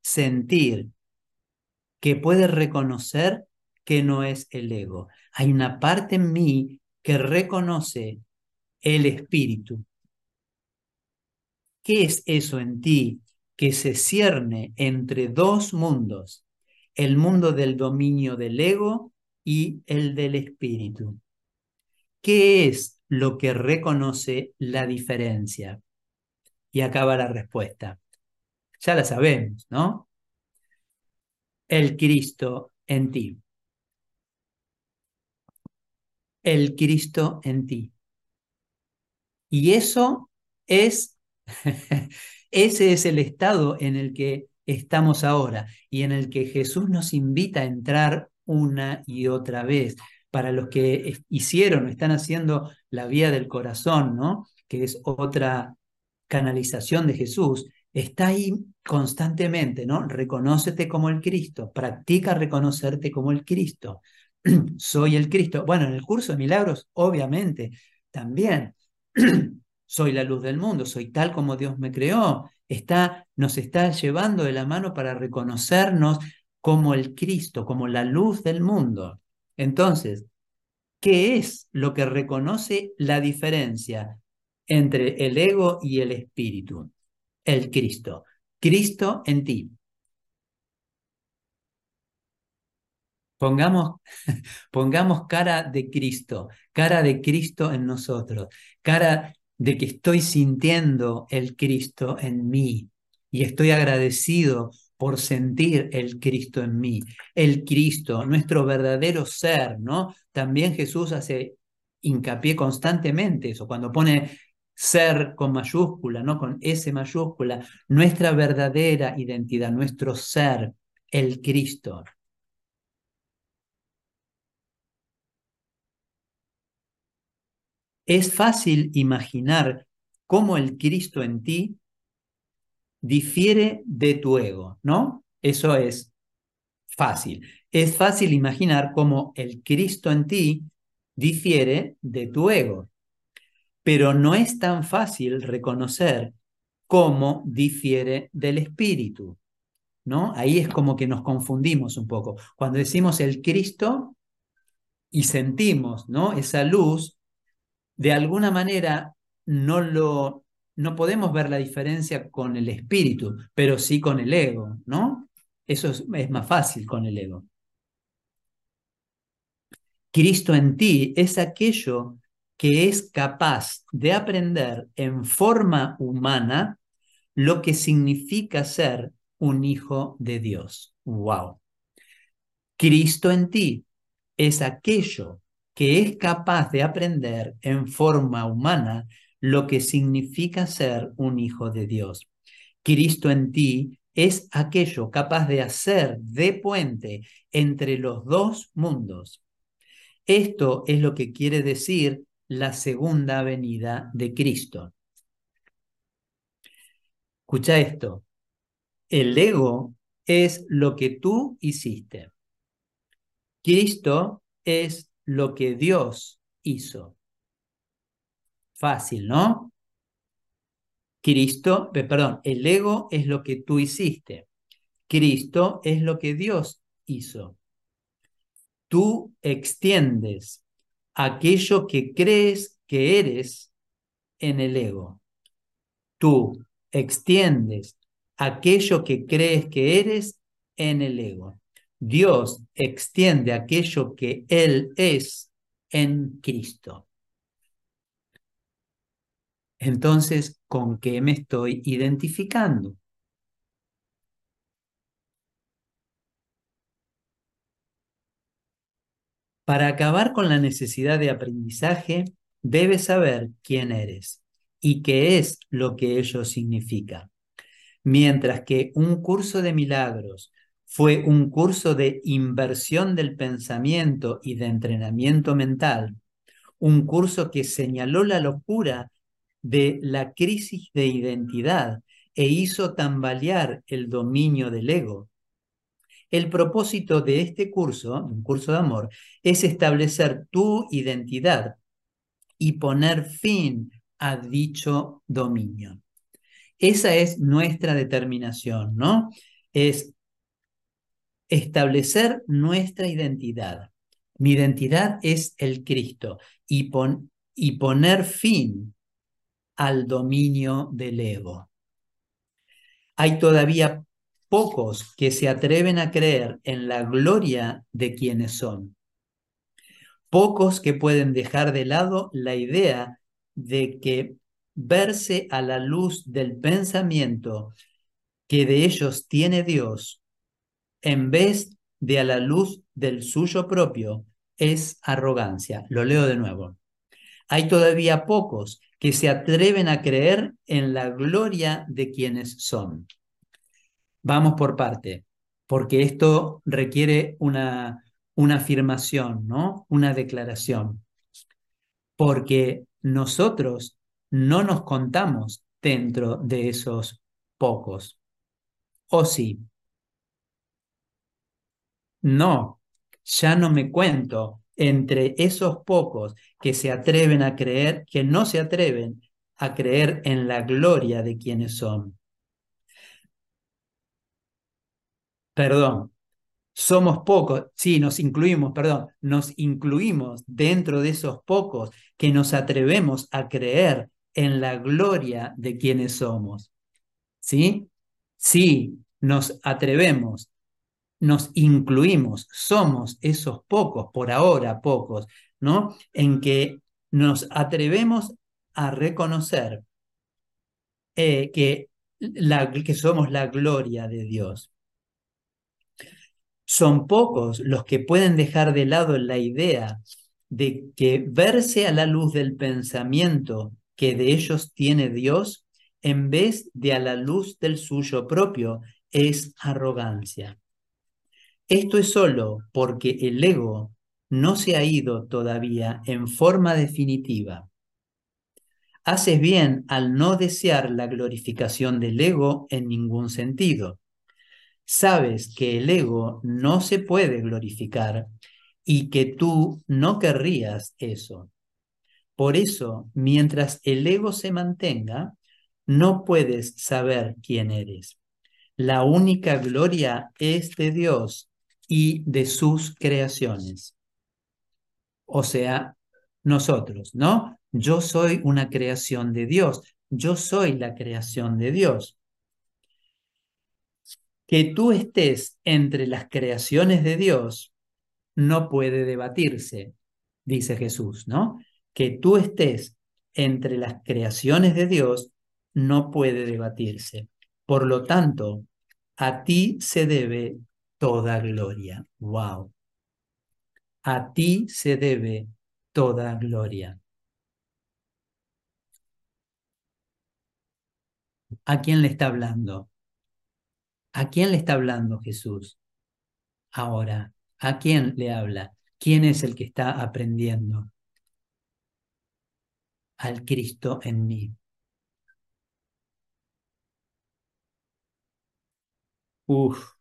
S1: sentir, que puede reconocer que no es el ego. Hay una parte en mí que reconoce el espíritu. ¿Qué es eso en ti que se cierne entre dos mundos, el mundo del dominio del ego y el del espíritu. ¿Qué es lo que reconoce la diferencia? Y acaba la respuesta. Ya la sabemos, ¿no? El Cristo en ti. El Cristo en ti. Y eso es [LAUGHS] Ese es el estado en el que estamos ahora y en el que Jesús nos invita a entrar una y otra vez. Para los que hicieron o están haciendo la vía del corazón, ¿no? Que es otra, canalización de Jesús está ahí constantemente, ¿no? Reconócete como el Cristo, practica reconocerte como el Cristo. [CLEARS THROAT] Soy el Cristo. Bueno, en el curso de milagros, obviamente, también [CLEARS THROAT] soy la luz del mundo, soy tal como Dios me creó. Está, nos está llevando de la mano para reconocernos como el Cristo, como la luz del mundo. Entonces, ¿qué es lo que reconoce la diferencia entre el ego y el espíritu? El Cristo. Cristo en ti. Pongamos, [LAUGHS] pongamos cara de Cristo, cara de Cristo en nosotros, cara de que estoy sintiendo el Cristo en mí y estoy agradecido por sentir el Cristo en mí. El Cristo, nuestro verdadero ser, ¿no? También Jesús hace hincapié constantemente eso, cuando pone ser con mayúscula, ¿no? Con S mayúscula, nuestra verdadera identidad, nuestro ser, el Cristo. Es fácil imaginar cómo el Cristo en ti difiere de tu ego, ¿no? Eso es fácil. Es fácil imaginar cómo el Cristo en ti difiere de tu ego, pero no es tan fácil reconocer cómo difiere del espíritu, ¿no? Ahí es como que nos confundimos un poco. Cuando decimos el Cristo y sentimos, ¿no? Esa luz, de alguna manera no lo no podemos ver la diferencia con el espíritu, pero sí con el ego, ¿no? Eso es, más fácil con el ego. Cristo en ti es aquello que es capaz de aprender en forma humana lo que significa ser un hijo de Dios. ¡Wow! Cristo en ti es aquello que es capaz de aprender en forma humana lo que significa ser un hijo de Dios. Cristo en ti es aquello capaz de hacer de puente entre los dos mundos. Esto es lo que quiere decir la segunda venida de Cristo. Escucha esto. El ego es lo que tú hiciste. Cristo es lo que Dios hizo. Fácil, ¿no? Cristo, perdón, el ego es lo que tú hiciste. Cristo es lo que Dios hizo. Tú extiendes aquello que crees que eres en el ego. Tú extiendes aquello que crees que eres en el ego. Dios extiende aquello que Él es en Cristo. Entonces, ¿con qué me estoy identificando? Para acabar con la necesidad de aprendizaje, debes saber quién eres y qué es lo que ello significa. Mientras que un curso de milagros fue un curso de inversión del pensamiento y de entrenamiento mental, un curso que señaló la locura de la crisis de identidad e hizo tambalear el dominio del ego. El propósito de este curso, un curso de amor, es establecer tu identidad y poner fin a dicho dominio. Esa es nuestra determinación, ¿no? Es establecer nuestra identidad. Mi identidad es el Cristo y, y poner fin al dominio del ego. Hay todavía pocos que se atreven a creer en la gloria de quienes son. Pocos que pueden dejar de lado la idea de que verse a la luz del pensamiento que de ellos tiene Dios, en vez de a la luz del suyo propio, es arrogancia. Lo leo de nuevo. Hay todavía pocos que se atreven a creer en la gloria de quienes son. Vamos por parte, porque esto requiere una, una afirmación, ¿no? Una declaración. Porque nosotros no nos contamos dentro de esos pocos. ¿O sí? No, ya no me cuento entre esos pocos que se atreven a creer, que no se atreven a creer en la gloria de quienes son. Perdón, somos pocos, sí, nos incluimos, perdón, nos incluimos dentro de esos pocos que nos atrevemos a creer en la gloria de quienes somos. ¿Sí? Sí, nos atrevemos, nos incluimos, somos esos pocos, por ahora pocos, ¿no? En que nos atrevemos a reconocer eh, que, la, que somos la gloria de Dios. Son pocos los que pueden dejar de lado la idea de que verse a la luz del pensamiento que de ellos tiene Dios en vez de a la luz del suyo propio es arrogancia. Esto es solo porque el ego no se ha ido todavía en forma definitiva. Haces bien al no desear la glorificación del ego en ningún sentido. Sabes que el ego no se puede glorificar y que tú no querrías eso. Por eso, mientras el ego se mantenga, no puedes saber quién eres. La única gloria es de Dios y de sus creaciones. O sea, nosotros, ¿no? Yo soy una creación de Dios. Yo soy la creación de Dios. Que tú estés entre las creaciones de Dios no puede debatirse, dice Jesús, ¿no? Que tú estés entre las creaciones de Dios no puede debatirse. Por lo tanto, a ti se debe toda gloria. Wow. A ti se debe toda gloria. ¿A quién le está hablando? ¿A quién le está hablando Jesús? Ahora, ¿a quién le habla? ¿Quién es el que está aprendiendo? Al Cristo en mí. Uf.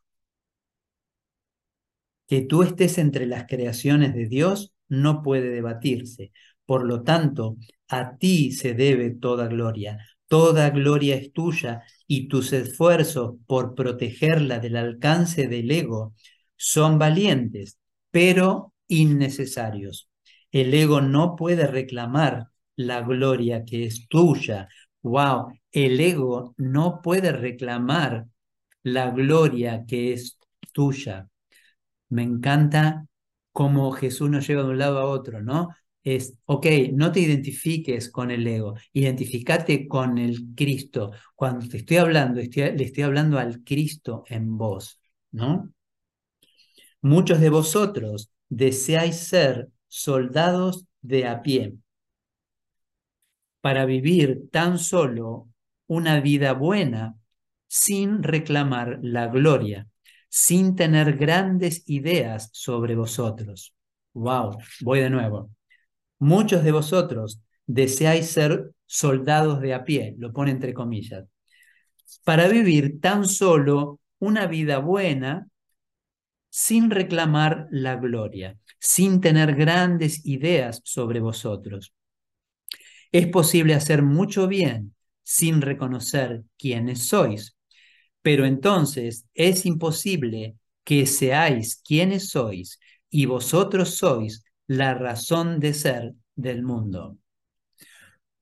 S1: Que tú estés entre las creaciones de Dios no puede debatirse. Por lo tanto, a ti se debe toda gloria. Toda gloria es tuya y tus esfuerzos por protegerla del alcance del ego son valientes, pero innecesarios. El ego no puede reclamar la gloria que es tuya. Wow, el ego no puede reclamar la gloria que es tuya. Me encanta cómo Jesús nos lleva de un lado a otro, ¿no? Es, ok, no te identifiques con el ego, identificate con el Cristo. Cuando te estoy hablando, le estoy hablando al Cristo en vos, ¿no? Muchos de vosotros deseáis ser soldados de a pie para vivir tan solo una vida buena sin reclamar la gloria, sin tener grandes ideas sobre vosotros. Wow, voy de nuevo. Muchos de vosotros deseáis ser soldados de a pie, lo pone entre comillas, para vivir tan solo una vida buena sin reclamar la gloria, sin tener grandes ideas sobre vosotros. Es posible hacer mucho bien sin reconocer quiénes sois, pero entonces es imposible que seáis quienes sois y vosotros sois la razón de ser del mundo.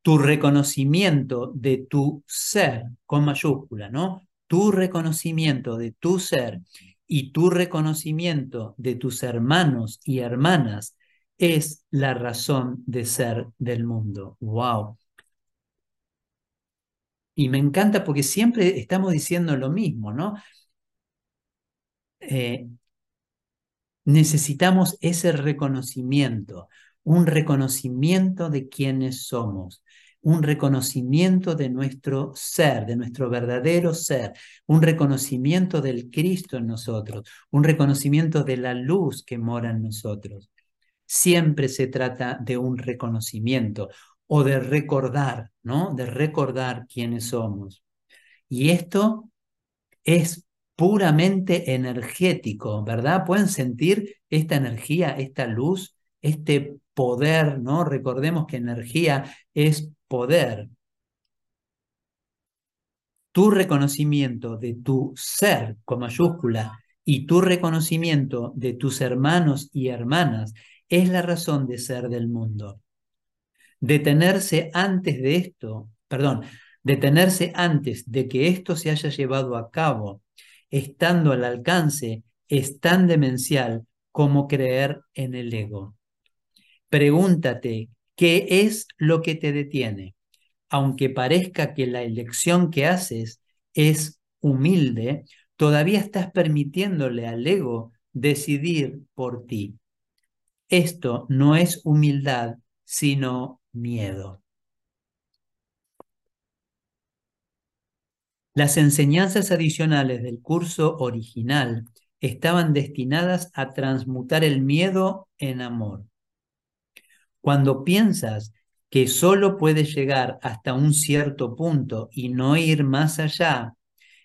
S1: Tu reconocimiento de tu ser, con mayúscula, ¿no? Tu reconocimiento de tu ser y tu reconocimiento de tus hermanos y hermanas es la razón de ser del mundo. ¡Wow! Y me encanta porque siempre estamos diciendo lo mismo, ¿no? Eh, necesitamos ese reconocimiento, un reconocimiento de quienes somos, un reconocimiento de nuestro ser, de nuestro verdadero ser, un reconocimiento del Cristo en nosotros, un reconocimiento de la luz que mora en nosotros. Siempre se trata de un reconocimiento, o de recordar, ¿no? De recordar quiénes somos. Y esto es puramente energético, ¿verdad? Pueden sentir esta energía, esta luz, este poder, ¿no? Recordemos que energía es poder. Tu reconocimiento de tu ser con mayúscula y tu reconocimiento de tus hermanos y hermanas es la razón de ser del mundo. Detenerse antes de esto, perdón, detenerse antes de que esto se haya llevado a cabo, estando al alcance, es tan demencial como creer en el ego. Pregúntate, ¿qué es lo que te detiene? Aunque parezca que la elección que haces es humilde, todavía estás permitiéndole al ego decidir por ti. Esto no es humildad, sino miedo. Las enseñanzas adicionales del curso original estaban destinadas a transmutar el miedo en amor. Cuando piensas que solo puedes llegar hasta un cierto punto y no ir más allá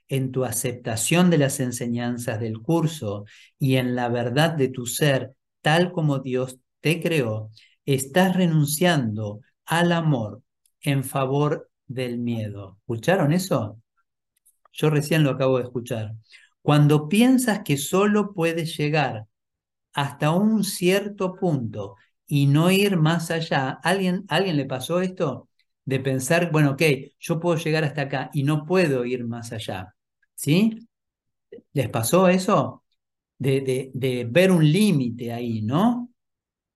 S1: en tu aceptación de las enseñanzas del curso y en la verdad de tu ser tal como Dios te creó, estás renunciando al amor en favor del miedo. ¿Escucharon eso? Yo recién lo acabo de escuchar. Cuando piensas que solo puedes llegar hasta un cierto punto y no ir más allá, ¿alguien, ¿alguien le pasó esto? De pensar, bueno, ok, yo puedo llegar hasta acá y no puedo ir más allá. ¿Sí? ¿Les pasó eso? De, de, de ver un límite ahí, ¿no?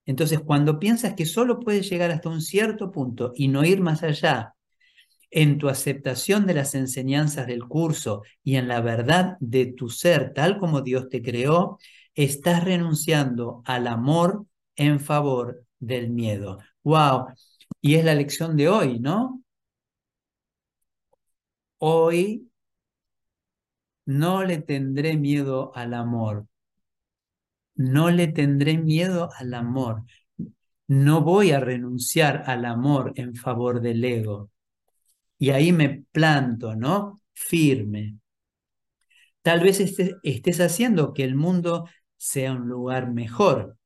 S1: Entonces, cuando piensas que solo puedes llegar hasta un cierto punto y no ir más allá, en tu aceptación de las enseñanzas del curso y en la verdad de tu ser tal como Dios te creó, estás renunciando al amor en favor del miedo. ¡Wow! Y es la lección de hoy, ¿no? Hoy no le tendré miedo al amor. No le tendré miedo al amor. No voy a renunciar al amor en favor del ego y ahí me planto, ¿no? Firme. Tal vez estés, haciendo que el mundo sea un lugar mejor.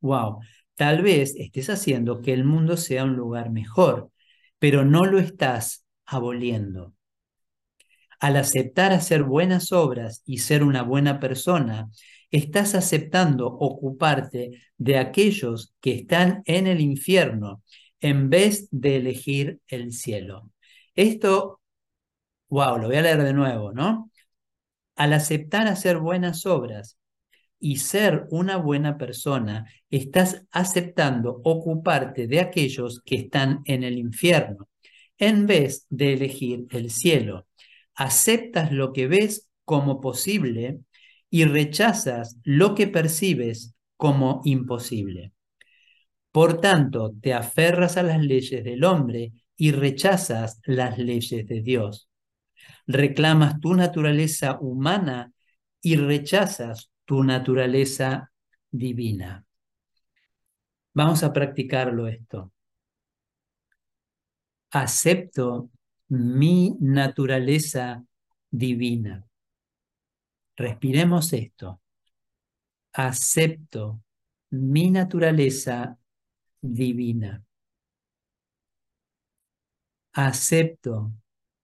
S1: Wow, tal vez estés haciendo que el mundo sea un lugar mejor, pero no lo estás aboliendo. Al aceptar hacer buenas obras y ser una buena persona, estás aceptando ocuparte de aquellos que están en el infierno en vez de elegir el cielo. Esto, wow, lo voy a leer de nuevo, ¿no? Al aceptar hacer buenas obras y ser una buena persona, estás aceptando ocuparte de aquellos que están en el infierno, en vez de elegir el cielo. Aceptas lo que ves como posible y rechazas lo que percibes como imposible. Por tanto, te aferras a las leyes del hombre y rechazas las leyes de Dios. Reclamas tu naturaleza humana y rechazas tu naturaleza divina. Vamos a practicarlo esto. Acepto mi naturaleza divina. Respiremos esto. Acepto mi naturaleza divina. Acepto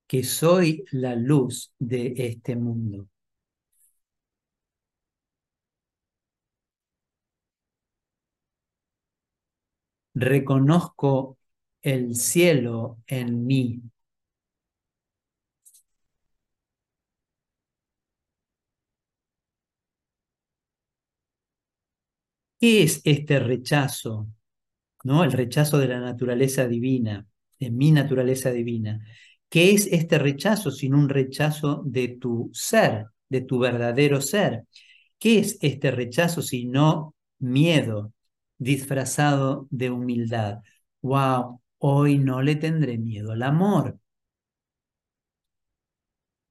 S1: que soy la luz de este mundo. Reconozco el cielo en mí. ¿Qué es este rechazo ¿no? El rechazo de la naturaleza divina, de mi naturaleza divina. ¿Qué es este rechazo sino un rechazo de tu ser, de tu verdadero ser? ¿Qué es este rechazo sino miedo disfrazado de humildad? ¡Wow! Hoy no le tendré miedo al amor.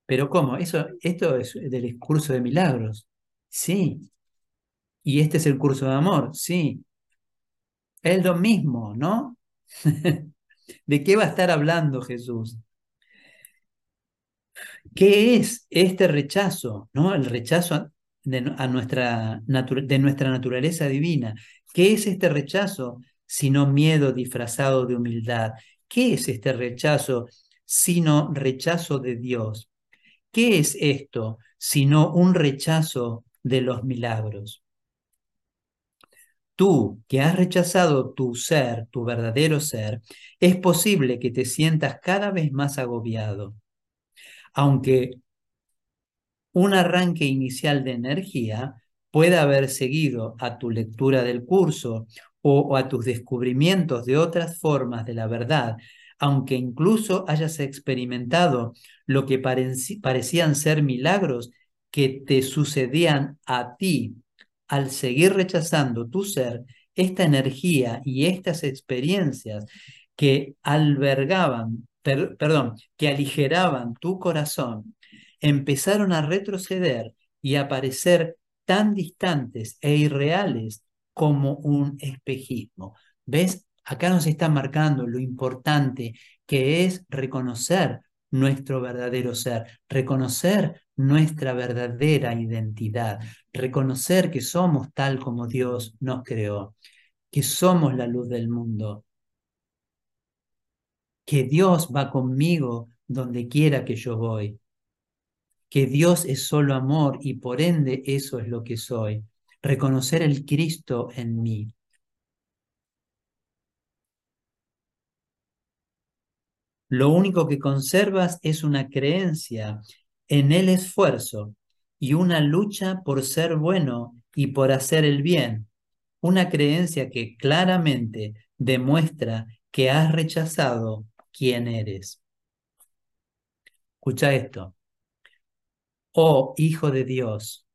S1: Pero ¿cómo? Eso, esto es del curso de milagros. Sí. Y este es el curso de amor. Sí. Es lo mismo, ¿no? [LAUGHS] ¿De qué va a estar hablando Jesús? ¿Qué es este rechazo? ¿no? El rechazo de, nuestra, de nuestra naturaleza divina. ¿Qué es este rechazo sino miedo disfrazado de humildad? ¿Qué es este rechazo sino rechazo de Dios? ¿Qué es esto sino un rechazo de los milagros? Tú que has rechazado tu ser, tu verdadero ser, es posible que te sientas cada vez más agobiado. Aunque un arranque inicial de energía puede haber seguido a tu lectura del curso o, a tus descubrimientos de otras formas de la verdad, aunque incluso hayas experimentado lo que parecían ser milagros que te sucedían a ti al seguir rechazando tu ser, esta energía y estas experiencias que albergaban, perdón, que aligeraban tu corazón, empezaron a retroceder y a parecer tan distantes e irreales como un espejismo. ¿Ves? Acá nos está marcando lo importante que es reconocer nuestro verdadero ser, reconocer nuestra verdadera identidad, reconocer que somos tal como Dios nos creó, que somos la luz del mundo, que Dios va conmigo donde quiera que yo voy, que Dios es solo amor y por ende eso es lo que soy, reconocer el Cristo en mí. Lo único que conservas es una creencia en el esfuerzo y una lucha por ser bueno y por hacer el bien. Una creencia que claramente demuestra que has rechazado quién eres. Escucha esto. Oh Hijo de Dios,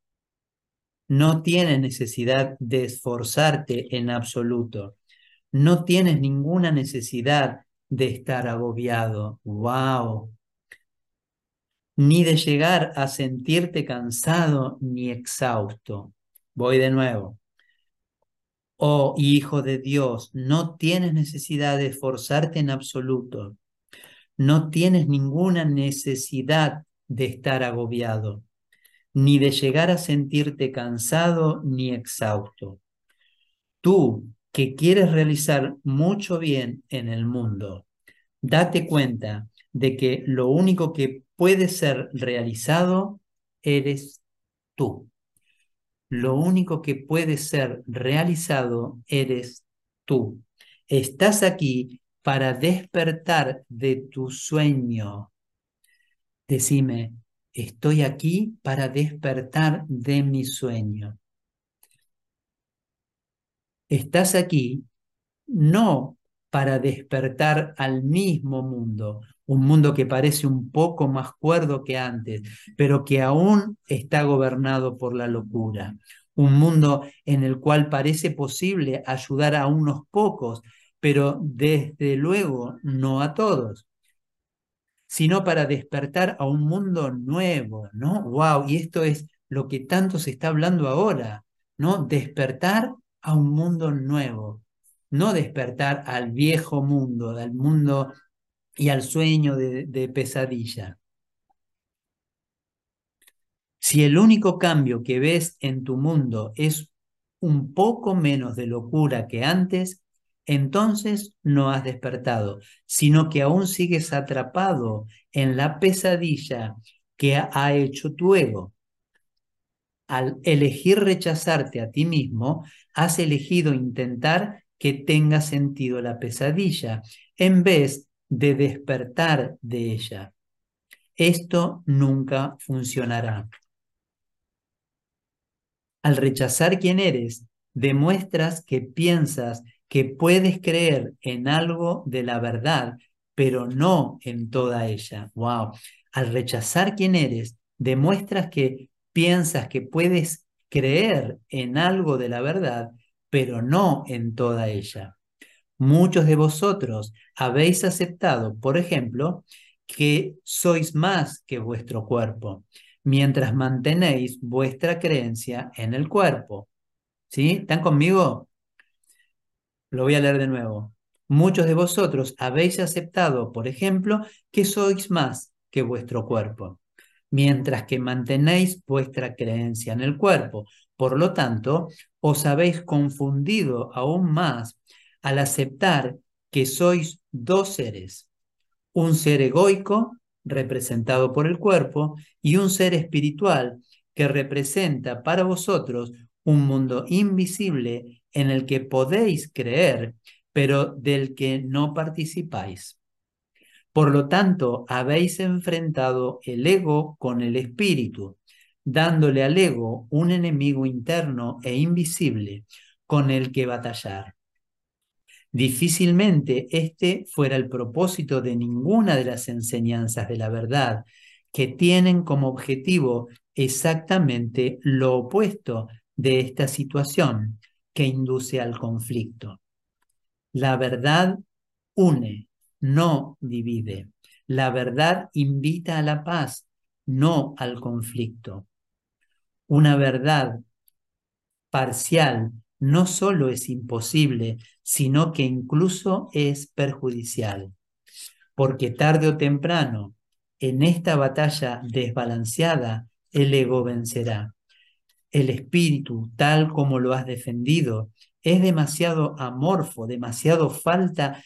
S1: no tienes necesidad de esforzarte en absoluto. No tienes ninguna necesidad de estar agobiado. ¡Wow! Ni de llegar a sentirte cansado ni exhausto. Voy de nuevo. Oh Hijo de Dios, no tienes necesidad de esforzarte en absoluto. No tienes ninguna necesidad de estar agobiado, ni de llegar a sentirte cansado ni exhausto. Tú que quieres realizar mucho bien en el mundo, date cuenta de que lo único que puede ser realizado eres tú. Lo único que puede ser realizado eres tú. Estás aquí para despertar de tu sueño. Decime, estoy aquí para despertar de mi sueño. Estás aquí no para despertar al mismo mundo, un mundo que parece un poco más cuerdo que antes, pero que aún está gobernado por la locura. Un mundo en el cual parece posible ayudar a unos pocos, pero desde luego no a todos, sino para despertar a un mundo nuevo, ¿no? ¡Wow! Y esto es lo que tanto se está hablando ahora, ¿no? Despertar a un mundo nuevo, no despertar al viejo mundo, al mundo y al sueño de, pesadilla. Si el único cambio que ves en tu mundo es un poco menos de locura que antes, entonces no has despertado, sino que aún sigues atrapado en la pesadilla que ha hecho tu ego. Al elegir rechazarte a ti mismo, has elegido intentar que tenga sentido la pesadilla, en vez de despertar de ella. Esto nunca funcionará. Al rechazar quién eres, demuestras que piensas que puedes creer en algo de la verdad, pero no en toda ella. Wow. Al rechazar quién eres, demuestras que piensas que puedes creer en algo de la verdad, pero no en toda ella. Muchos de vosotros habéis aceptado, por ejemplo, que sois más que vuestro cuerpo, mientras mantenéis vuestra creencia en el cuerpo. ¿Sí? ¿Están conmigo? Lo voy a leer de nuevo. Muchos de vosotros habéis aceptado, por ejemplo, que sois más que vuestro cuerpo, mientras que mantenéis vuestra creencia en el cuerpo. Por lo tanto, os habéis confundido aún más al aceptar que sois dos seres, un ser egoico, representado por el cuerpo, y un ser espiritual, que representa para vosotros un mundo invisible en el que podéis creer, pero del que no participáis. Por lo tanto, habéis enfrentado el ego con el espíritu, dándole al ego un enemigo interno e invisible con el que batallar. Difícilmente este fuera el propósito de ninguna de las enseñanzas de la verdad, que tienen como objetivo exactamente lo opuesto de esta situación que induce al conflicto. La verdad une, no divide. La verdad invita a la paz, no al conflicto. Una verdad parcial no solo es imposible, sino que incluso es perjudicial, porque tarde o temprano, en esta batalla desbalanceada, el ego vencerá. El espíritu, tal como lo has defendido, es demasiado amorfo, demasiado falta,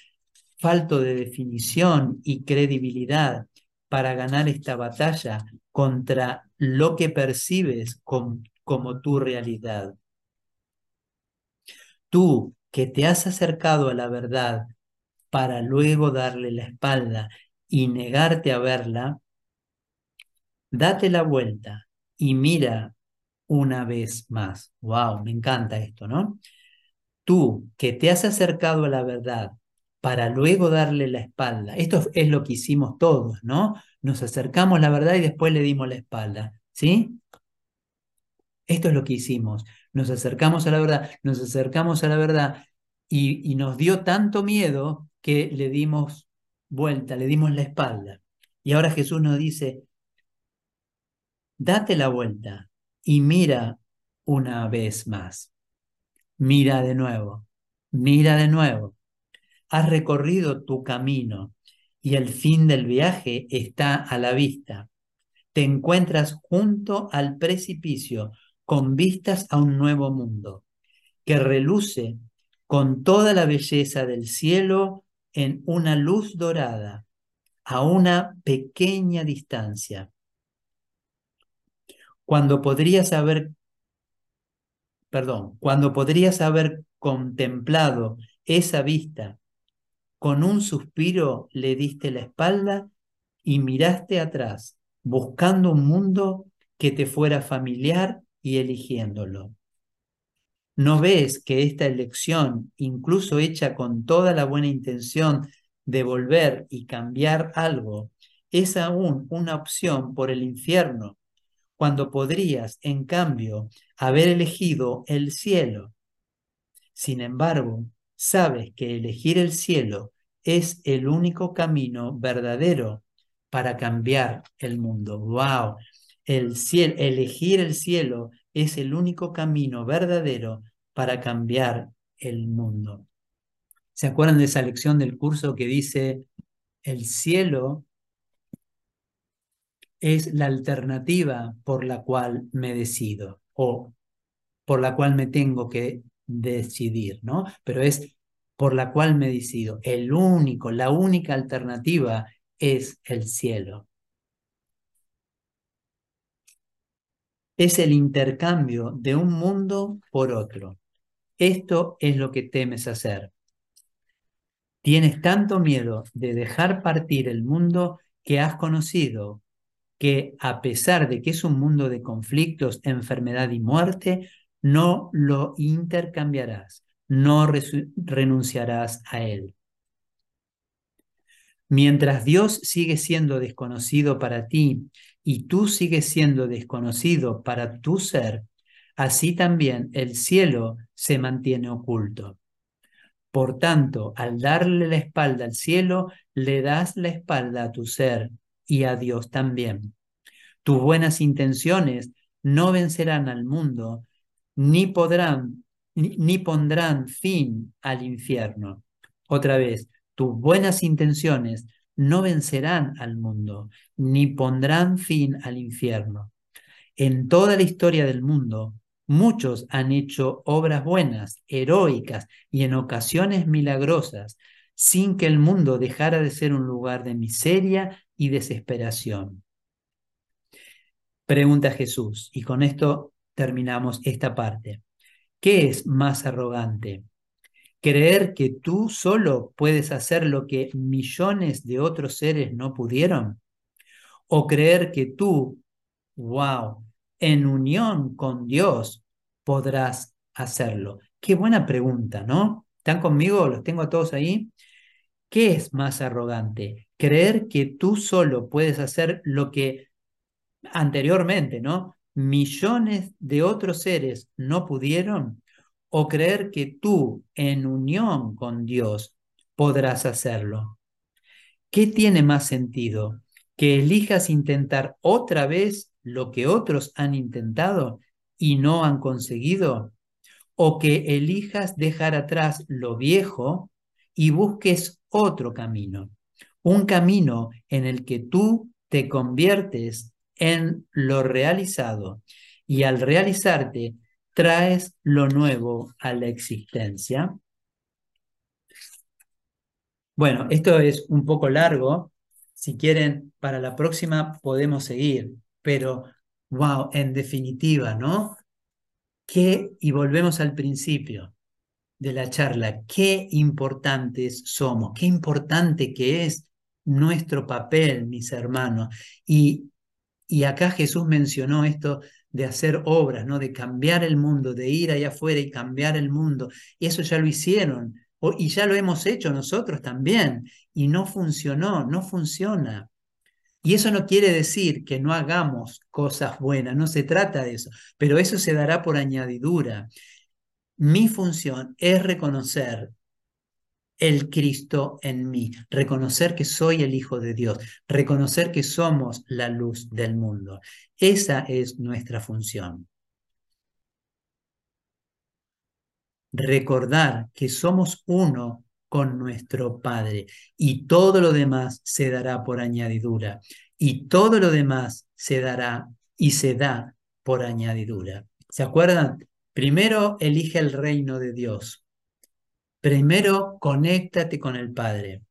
S1: falto de definición y credibilidad para ganar esta batalla contra lo que percibes como tu realidad. Tú que te has acercado a la verdad para luego darle la espalda y negarte a verla, date la vuelta y mira una vez más. Wow, me encanta esto, ¿no? Tú que te has acercado a la verdad para luego darle la espalda. Esto es lo que hicimos todos, ¿no? Nos acercamos la verdad y después le dimos la espalda, ¿sí? Esto es lo que hicimos nos acercamos a la verdad, nos acercamos a la verdad y, nos dio tanto miedo que le dimos vuelta, le dimos la espalda. Y ahora Jesús nos dice, date la vuelta y mira una vez más. Mira de nuevo, mira de nuevo. Has recorrido tu camino y el fin del viaje está a la vista. Te encuentras junto al precipicio con vistas a un nuevo mundo, que reluce con toda la belleza del cielo en una luz dorada, a una pequeña distancia. Cuando podrías haber, perdón, cuando podrías haber contemplado esa vista, con un suspiro le diste la espalda y miraste atrás, buscando un mundo que te fuera familiar y eligiéndolo. ¿No ves que esta elección, incluso hecha con toda la buena intención de volver y cambiar algo, es aún una opción por el infierno, cuando podrías, en cambio, haber elegido el cielo? Sin embargo, sabes que elegir el cielo es el único camino verdadero para cambiar el mundo. ¡Wow! el cielo, elegir el cielo es el único camino verdadero para cambiar el mundo. ¿Se acuerdan de esa lección del curso que dice, el cielo es la alternativa por la cual me decido o por la cual me tengo que decidir, ¿no? Pero es por la cual me decido. El único, la única alternativa es el cielo. es el intercambio de un mundo por otro. Esto es lo que temes hacer. Tienes tanto miedo de dejar partir el mundo que has conocido, que a pesar de que es un mundo de conflictos, enfermedad y muerte, no lo intercambiarás, no renunciarás a él. Mientras Dios sigue siendo desconocido para ti y tú sigues siendo desconocido para tu ser, así también el cielo se mantiene oculto. Por tanto, al darle la espalda al cielo, le das la espalda a tu ser y a Dios también. Tus buenas intenciones no vencerán al mundo, ni podrán ni pondrán fin al infierno. Otra vez, tus buenas intenciones no vencerán al mundo, ni pondrán fin al infierno. En toda la historia del mundo, muchos han hecho obras buenas, heroicas y en ocasiones milagrosas, sin que el mundo dejara de ser un lugar de miseria y desesperación. Pregunta Jesús, y con esto terminamos esta parte. ¿Qué es más arrogante? ¿Creer que tú solo puedes hacer lo que millones de otros seres no pudieron? ¿O creer que tú, wow, en unión con Dios podrás hacerlo? Qué buena pregunta, ¿no? ¿Están conmigo? ¿Los tengo a todos ahí? ¿Qué es más arrogante? ¿Creer que tú solo puedes hacer lo que anteriormente, ¿no? Millones de otros seres no pudieron o creer que tú, en unión con Dios, podrás hacerlo. ¿Qué tiene más sentido? ¿Que elijas intentar otra vez lo que otros han intentado y no han conseguido? ¿O que elijas dejar atrás lo viejo y busques otro camino? Un camino en el que tú te conviertes en lo realizado y al realizarte traes lo nuevo a la existencia. Bueno, esto es un poco largo. Si quieren, para la próxima podemos seguir. Pero, wow, en definitiva, ¿no? ¿Qué? Y volvemos al principio de la charla. Qué importantes somos. Qué importante que es nuestro papel, mis hermanos. Y, y acá Jesús mencionó esto de hacer obras, ¿no? de cambiar el mundo, de ir allá afuera y cambiar el mundo. Y eso ya lo hicieron y ya lo hemos hecho nosotros también y no funcionó, no funciona. Y eso no quiere decir que no hagamos cosas buenas, no se trata de eso, pero eso se dará por añadidura. Mi función es reconocer el Cristo en mí, reconocer que soy el Hijo de Dios, reconocer que somos la luz del mundo. Esa es nuestra función. Recordar que somos uno con nuestro Padre y todo lo demás se dará por añadidura y todo lo demás se dará y se da por añadidura. ¿Se acuerdan? Primero elige el reino de Dios, Primero, conéctate con el Padre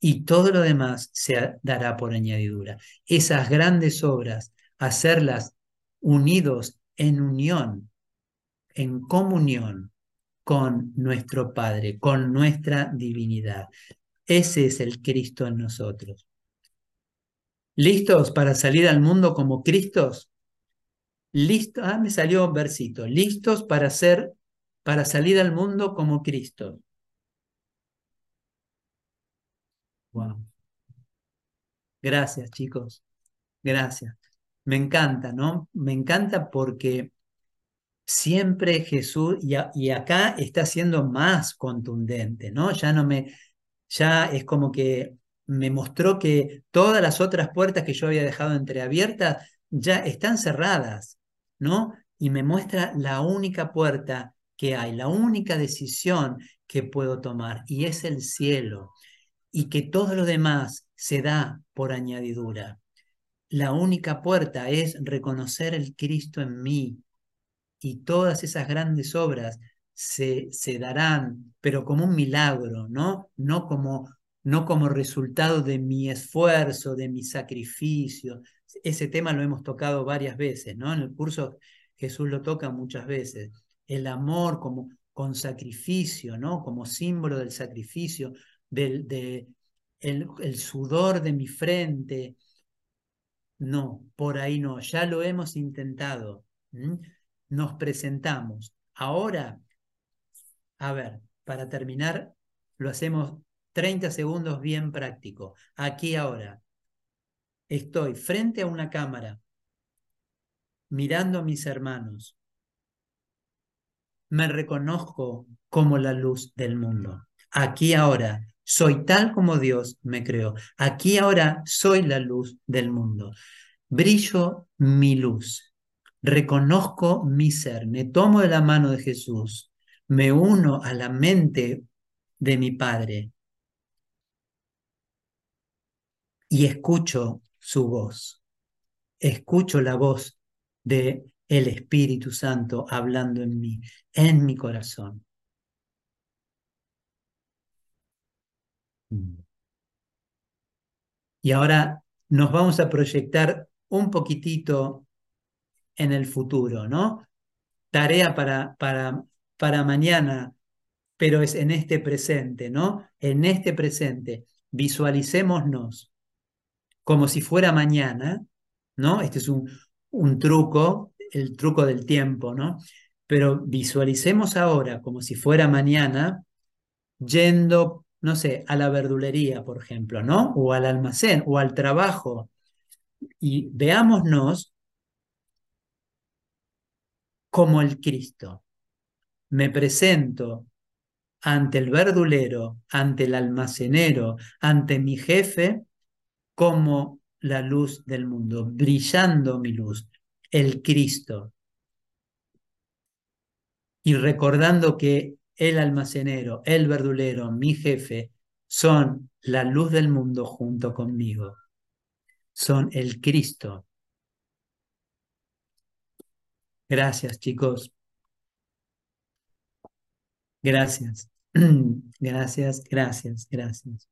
S1: y todo lo demás se dará por añadidura. Esas grandes obras, hacerlas unidos en unión, en comunión con nuestro Padre, con nuestra divinidad. Ese es el Cristo en nosotros. ¿Listos para salir al mundo como Cristos? Listos, ah, me salió un versito. Listos para ser para salir al mundo como Cristo. Wow. Gracias, chicos. Gracias. Me encanta, ¿no? Me encanta porque siempre Jesús, y, y, acá está siendo más contundente, ¿no? Ya no me, ya es como que me mostró que todas las otras puertas que yo había dejado entreabiertas ya están cerradas, ¿no? Y me muestra la única puerta que hay, la única decisión que puedo tomar y es el cielo y que todo lo demás se da por añadidura. La única puerta es reconocer el Cristo en mí y todas esas grandes obras se, se darán, pero como un milagro, ¿no? No como, no como resultado de mi esfuerzo, de mi sacrificio. Ese tema lo hemos tocado varias veces, ¿no? En el curso Jesús lo toca muchas veces el amor como con sacrificio, ¿no? Como símbolo del sacrificio, del de el, sudor de mi frente. No, por ahí no, ya lo hemos intentado. Nos presentamos. Ahora, a ver, para terminar, lo hacemos 30 segundos bien práctico. Aquí ahora. Estoy frente a una cámara, mirando a mis hermanos, me reconozco como la luz del mundo. Aquí ahora soy tal como Dios me creó. Aquí ahora soy la luz del mundo. Brillo mi luz. Reconozco mi ser. Me tomo de la mano de Jesús. Me uno a la mente de mi Padre y escucho su voz. Escucho la voz de el Espíritu Santo hablando en mí, en mi corazón. Y ahora nos vamos a proyectar un poquitito en el futuro, ¿no? Tarea para, para, para mañana, pero es en este presente, ¿no? En este presente, visualicémonos como si fuera mañana, ¿no? Este es un, un truco, el truco del tiempo, ¿no? Pero visualicemos ahora como si fuera mañana, yendo, no sé, a la verdulería, por ejemplo, ¿no? O al almacén o al trabajo. Y veámonos como el Cristo. Me presento ante el verdulero, ante el almacenero, ante mi jefe, como la luz del mundo, brillando mi luz, el Cristo. Y recordando que el almacenero, el verdulero, mi jefe, son la luz del mundo junto conmigo. Son el Cristo. Gracias, chicos. Gracias. [CLEARS THROAT] Gracias, gracias, gracias.